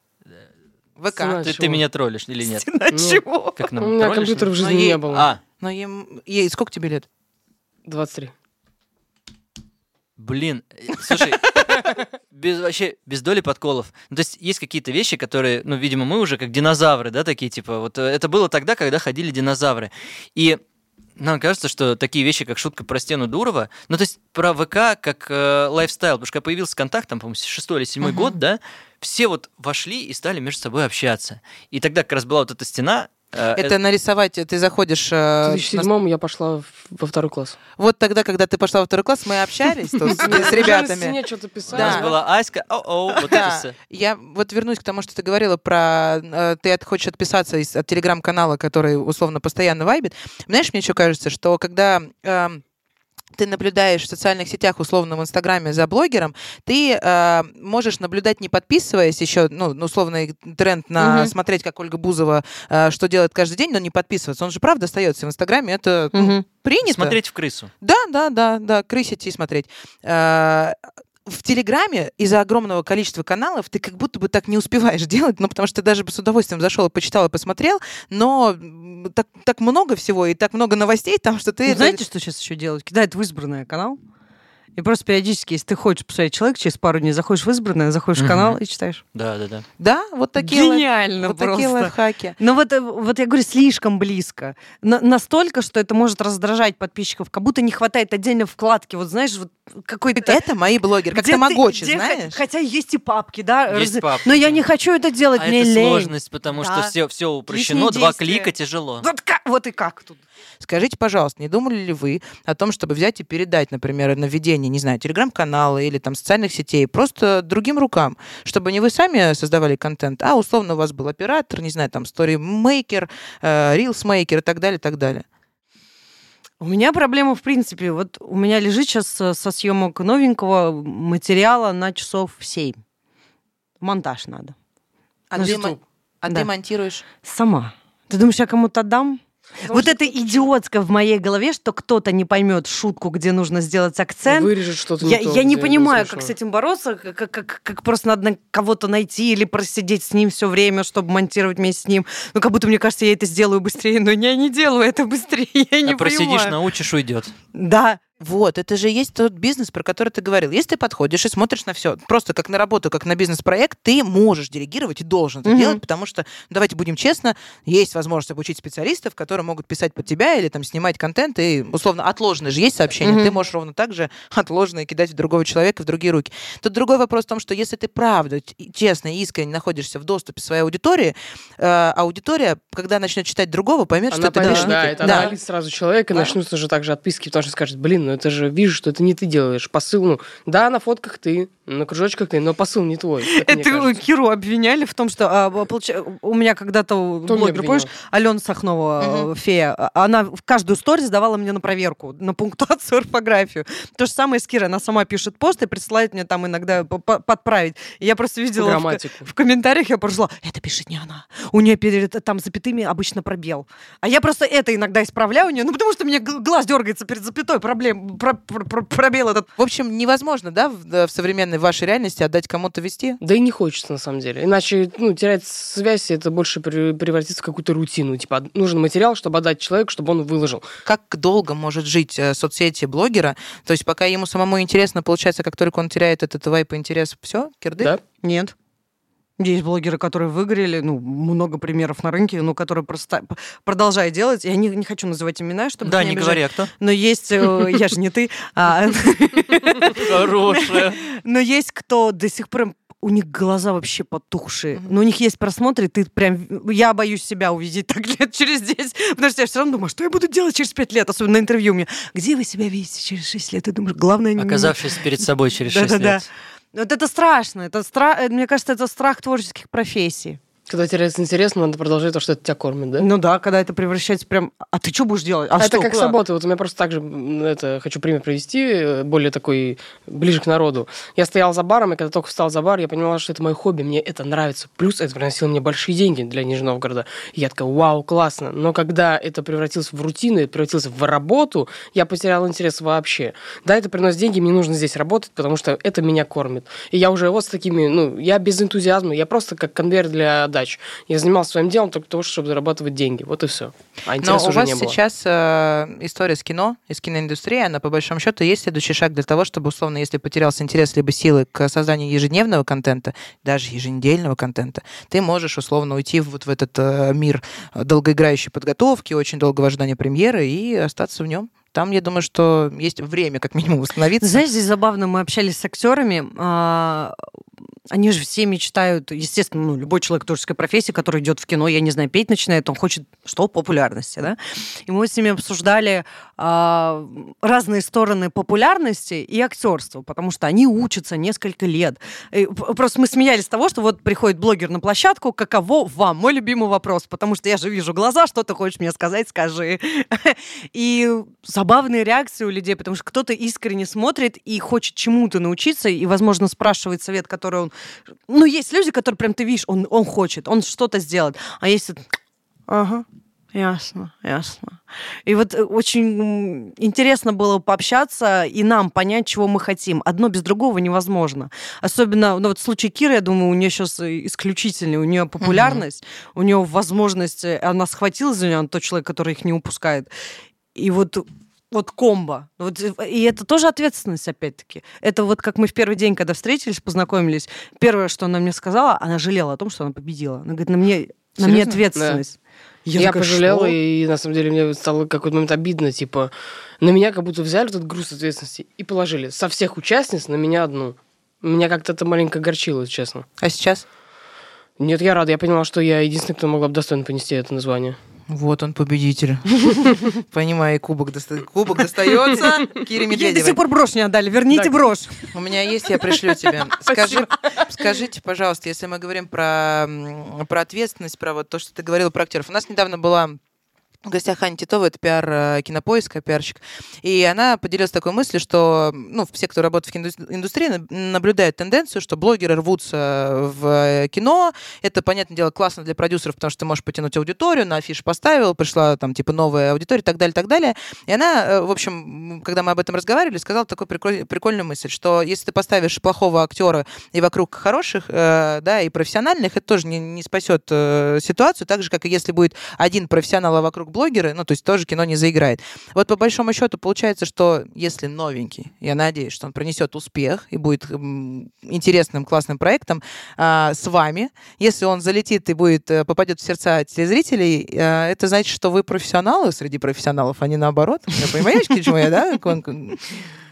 ВК. Ты, ты меня троллишь или нет? На чего? Как У нам меня троллишь? компьютера в жизни Ну, не было. А, Но. Ей сколько тебе лет? 23. Блин, э, слушай, без, вообще без доли подколов. Ну, то есть есть какие-то вещи, которые, ну, видимо, мы уже как динозавры, да, такие, типа, вот э, это было тогда, когда ходили динозавры. И нам кажется, что такие вещи, как шутка про стену Дурова, ну, то есть про ВК как э, лайфстайл, потому что когда появился контакт, там, по-моему, шестой или седьмой Мгм. год, да, все вот вошли и стали между собой общаться. И тогда как раз была вот эта стена. Э, Это нарисовать, ты заходишь... э, В на 2007 я пошла во второй класс. Вот тогда, когда ты пошла во второй класс, мы общались с, [laughs] ребятами. что-то У писали. нас Да. была Аська, о-о, вот это все. Я вот вернусь к тому, что ты говорила про... э, ты хочешь отписаться от телеграм-канала, который условно постоянно вайбит. Знаешь, мне еще кажется, что когда... ты наблюдаешь в социальных сетях, условно в Инстаграме за блогером, ты э, можешь наблюдать, не подписываясь еще, ну, условный тренд на Мгм. смотреть, как Ольга Бузова э, что делает каждый день, но не подписываться. Он же правда остается в Инстаграме, это ну, Мгм. принято. Смотреть в крысу. Да, да, да, да, крысить и смотреть. Э, В Телеграме из-за огромного количества каналов ты как будто бы так не успеваешь делать, ну, потому что ты даже бы с удовольствием зашел и почитал, и посмотрел, но так, так много всего и так много новостей там, что ты... Ну, знаете, что сейчас еще делают? Кидают в избранное канал. И просто периодически, если ты хочешь посмотреть человека, через пару дней заходишь в избранное, заходишь в канал и читаешь. Да, да, да. Да, вот такие, лайф- Гениально вот такие просто. лайфхаки. Но вот, э, вот я говорю, слишком близко. На- настолько, что это может раздражать подписчиков, как будто не хватает отдельной вкладки. Вот знаешь, вот какой-то... Это мои блогеры, как тамагочи, знаешь? Хотя есть и папки, да? Есть раз- папки, Но я не хочу это делать, А мне это лень. сложность, потому что Да. все, все упрощено, два клика тяжело. Вот, как, вот и как тут. Скажите, пожалуйста, не думали ли вы о том, чтобы взять и передать, например, на ведение, не знаю, телеграм-канала или там социальных сетей просто другим рукам, чтобы не вы сами создавали контент, а условно у вас был оператор, не знаю, там, сторимейкер, э, рилсмейкер и так далее, и так далее. У меня проблема, в принципе, вот у меня лежит сейчас со съемок новенького материала на часов 7. Монтаж надо. А, На ты, мон- а Да. ты монтируешь? Сама. Ты думаешь, я кому-то отдам? Вот это идиотское в моей голове, что кто-то не поймет шутку, где нужно сделать акцент. Вырежет что-то Я, не то, я не понимаю, как с этим бороться, как, как- как- как просто надо кого-то найти или просидеть с ним все время, чтобы монтировать вместе с ним. Ну, как будто мне кажется, я это сделаю быстрее, но я не делаю это быстрее, [laughs] я не а просидишь, понимаю. научишь, уйдет. Да, Вот, это же есть тот бизнес, про который ты говорил. Если ты подходишь и смотришь на все, просто как на работу, как на бизнес-проект, ты можешь делегировать и должен это Мгм. делать, потому что, давайте будем честно, есть возможность обучить специалистов, которые могут писать под тебя или там снимать контент, и условно отложенные же есть сообщения, Мгм. ты можешь ровно так же [laughs] отложенные кидать в другого человека, в другие руки. Тут другой вопрос в том, что если ты правда, честно и искренне находишься в доступе своей аудитории, э, аудитория, когда начнет читать другого, поймет, что Она это поймет, пишешь. да, это Да. сразу человек, и Да. начнутся же также отписки, потому что скажет, блин, ну но это же вижу, что это не ты делаешь. Посыл, ну, да, на фотках ты, на кружочках ты, но посыл не твой. Это. Киру обвиняли в том, что а, получа- у меня когда-то блогер, помнишь? Алена Сахнова, э, фея, а- она в каждую сторис давала мне на проверку, на пунктуацию, [laughs] орфографию. То же самое с Кирой. Она сама пишет пост и присылает мне там иногда по- по- подправить. И я просто видела в, Грамматику. в комментариях, я прожила, это пишет не она. У нее перед там запятыми обычно пробел. А я просто это иногда исправляю у нее, ну потому что мне глаз дергается перед запятой, проблем, про- про- про- пробел этот. В общем, невозможно, да, в, в современной вашей реальности отдать кому-то вести? Да и не хочется, на самом деле. Иначе, ну, терять связь, это больше превр- превратится в какую-то рутину. Типа, нужен материал, чтобы отдать человеку, чтобы он выложил. Как долго может жить э, соцсети блогера? То есть пока ему самому интересно, получается, как только он теряет этот вайп и интерес, все, кирдык? Да? Нет. Есть блогеры, которые выиграли, ну, много примеров на рынке, ну, которые просто продолжают делать. Я не, не хочу называть имена, чтобы Да, не обижать. говори, а кто? Но есть, э, я же не ты, [laughs] а, [laughs] Хорошая. но есть кто до сих пор у них глаза вообще потухшие. Но у них есть просмотры, ты прям... Я боюсь себя увидеть [laughs] так лет через 10, потому что я все равно думаю, что я буду делать через 5 лет, особенно на интервью мне. Где вы себя видите через 6 лет? Ты думаешь, главное... не- Оказавшись перед собой через 6 Да-да-да. Вот это страшно. Это стра... э, Мне кажется, это страх творческих профессий. Когда теряется интерес, надо продолжать то, что это тебя кормит, да? Ну да, когда это превращается прям... А ты что будешь делать? А это что, как куда? с работы. Вот у меня просто так же, это, хочу пример привести, э, более такой, ближе к народу. Я стоял за баром, и когда только встал за бар, я понимала, что это мое хобби, мне это нравится. Плюс это приносило мне большие деньги для Нижнего Новгорода. И я такая, вау, классно. Но когда это превратилось в рутину, это превратилось в работу, я потерял интерес вообще. Да, это приносит деньги, мне нужно здесь работать, потому что это меня кормит. И я уже вот с такими, ну, я без энтузиазма, я просто как конвейер для дач. Я занимался своим делом только того, чтобы зарабатывать деньги. Вот и все. А Но у вас сейчас э, история с кино, из киноиндустрии, она по большому счету есть следующий шаг для того, чтобы, условно, если потерялся интерес либо силы к созданию ежедневного контента, даже еженедельного контента, ты можешь, условно, уйти вот в этот э, мир долгоиграющей подготовки, очень долгого ожидания премьеры и остаться в нем. Там, я думаю, что есть время, как минимум, восстановиться. Знаешь, здесь забавно, мы общались с актерами, а, они же все мечтают, естественно, ну, любой человек творческой профессии, который идет в кино, я не знаю, петь начинает, он хочет что? Популярности, да? И мы с ними обсуждали а, разные стороны популярности и актерства, потому что они учатся несколько лет. И просто мы смеялись с того, что вот приходит блогер на площадку, каково вам? Мой любимый вопрос, потому что я же вижу глаза, что ты хочешь мне сказать, скажи. [laughs] И забавные реакции у людей, потому что кто-то искренне смотрит и хочет чему-то научиться, и, возможно, спрашивает совет, который он... Ну, есть люди, которые прям ты видишь, он, он хочет, он что-то сделает. А есть... это, Ага, Ясно, ясно. И вот э, очень интересно было пообщаться и нам понять, чего мы хотим. Одно без другого невозможно. Особенно, ну вот в случае Киры, я думаю, у нее сейчас исключительный, у нее популярность, у нее возможность, э, она схватила за нее, она тот человек, который их не упускает. И вот вот комбо. Вот, э, и это тоже ответственность, опять-таки. Это вот как мы в первый день, когда встретились, познакомились, первое, что она мне сказала, она жалела о том, что она победила. Она говорит, на мне, на мне ответственность. Я, такая, пожалел, «Что?» и на самом деле мне стало какой-то момент обидно, типа, на меня как будто взяли этот груз ответственности и положили со всех участниц на меня одну. Меня как-то это маленько огорчило, честно. А сейчас? Нет, я рада, я поняла, что я единственный, кто могла бы достойно понести это название. Вот он, победитель. [laughs] Понимаю, кубок, доста- кубок достается Кире Ей до сих Медведевой. пор брошь не отдали. Верните Да. брошь. У меня есть, я пришлю тебе. [laughs] Скажи, скажите, пожалуйста, если мы говорим про, про ответственность, про вот то, что ты говорила про актеров. У нас недавно была в гостях Аня Титова, это пиар э, кинопоиска, пиарщик. И она поделилась такой мыслью, что ну, все, кто работает в киноиндустрии, на- наблюдают тенденцию, что блогеры рвутся в кино. Это, понятное дело, классно для продюсеров, потому что ты можешь потянуть аудиторию, на афиш поставил, пришла там типа новая аудитория и так далее, так далее. И она, э, в общем, когда мы об этом разговаривали, сказала такую приколь- прикольную мысль, что если ты поставишь плохого актера и вокруг хороших, э, да, и профессиональных, это тоже не, не спасет э, ситуацию, так же, как и если будет один профессионал, а вокруг блогеры, ну, то есть тоже кино не заиграет. Вот по большому счету получается, что если новенький, я надеюсь, что он принесет успех и будет интересным, классным проектом а, с вами, если он залетит и будет, э, попадет в сердца телезрителей, э, это значит, что вы профессионалы среди профессионалов, а не наоборот. Вы понимаете, к чему я, да,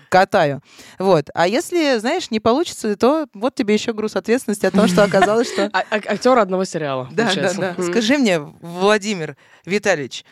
катаю? Вот. А если, знаешь, не получится, то вот тебе еще груз ответственности о том, что [laughs] оказалось, что... А- а- актер одного сериала. Да, да, да. Скажи мне, Владимир Витальевич,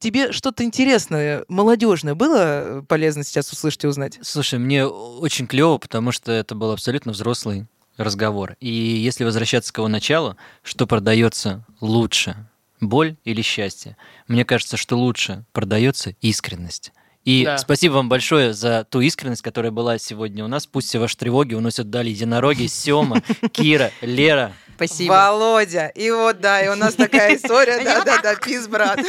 Тебе что-то интересное, молодежное было полезно сейчас услышать и узнать? Слушай, мне очень клево, потому что это был абсолютно взрослый разговор. И если возвращаться к его началу, что продается лучше, боль или счастье? Мне кажется, что лучше продается искренность. И Да. спасибо вам большое за ту искренность, которая была сегодня у нас. Пусть все ваши тревоги уносят дали единороги. Сема, [laughs] Кира, Лера. Спасибо. Володя. И вот, да, и у нас такая [laughs] история. Да-да-да, пиз, брат.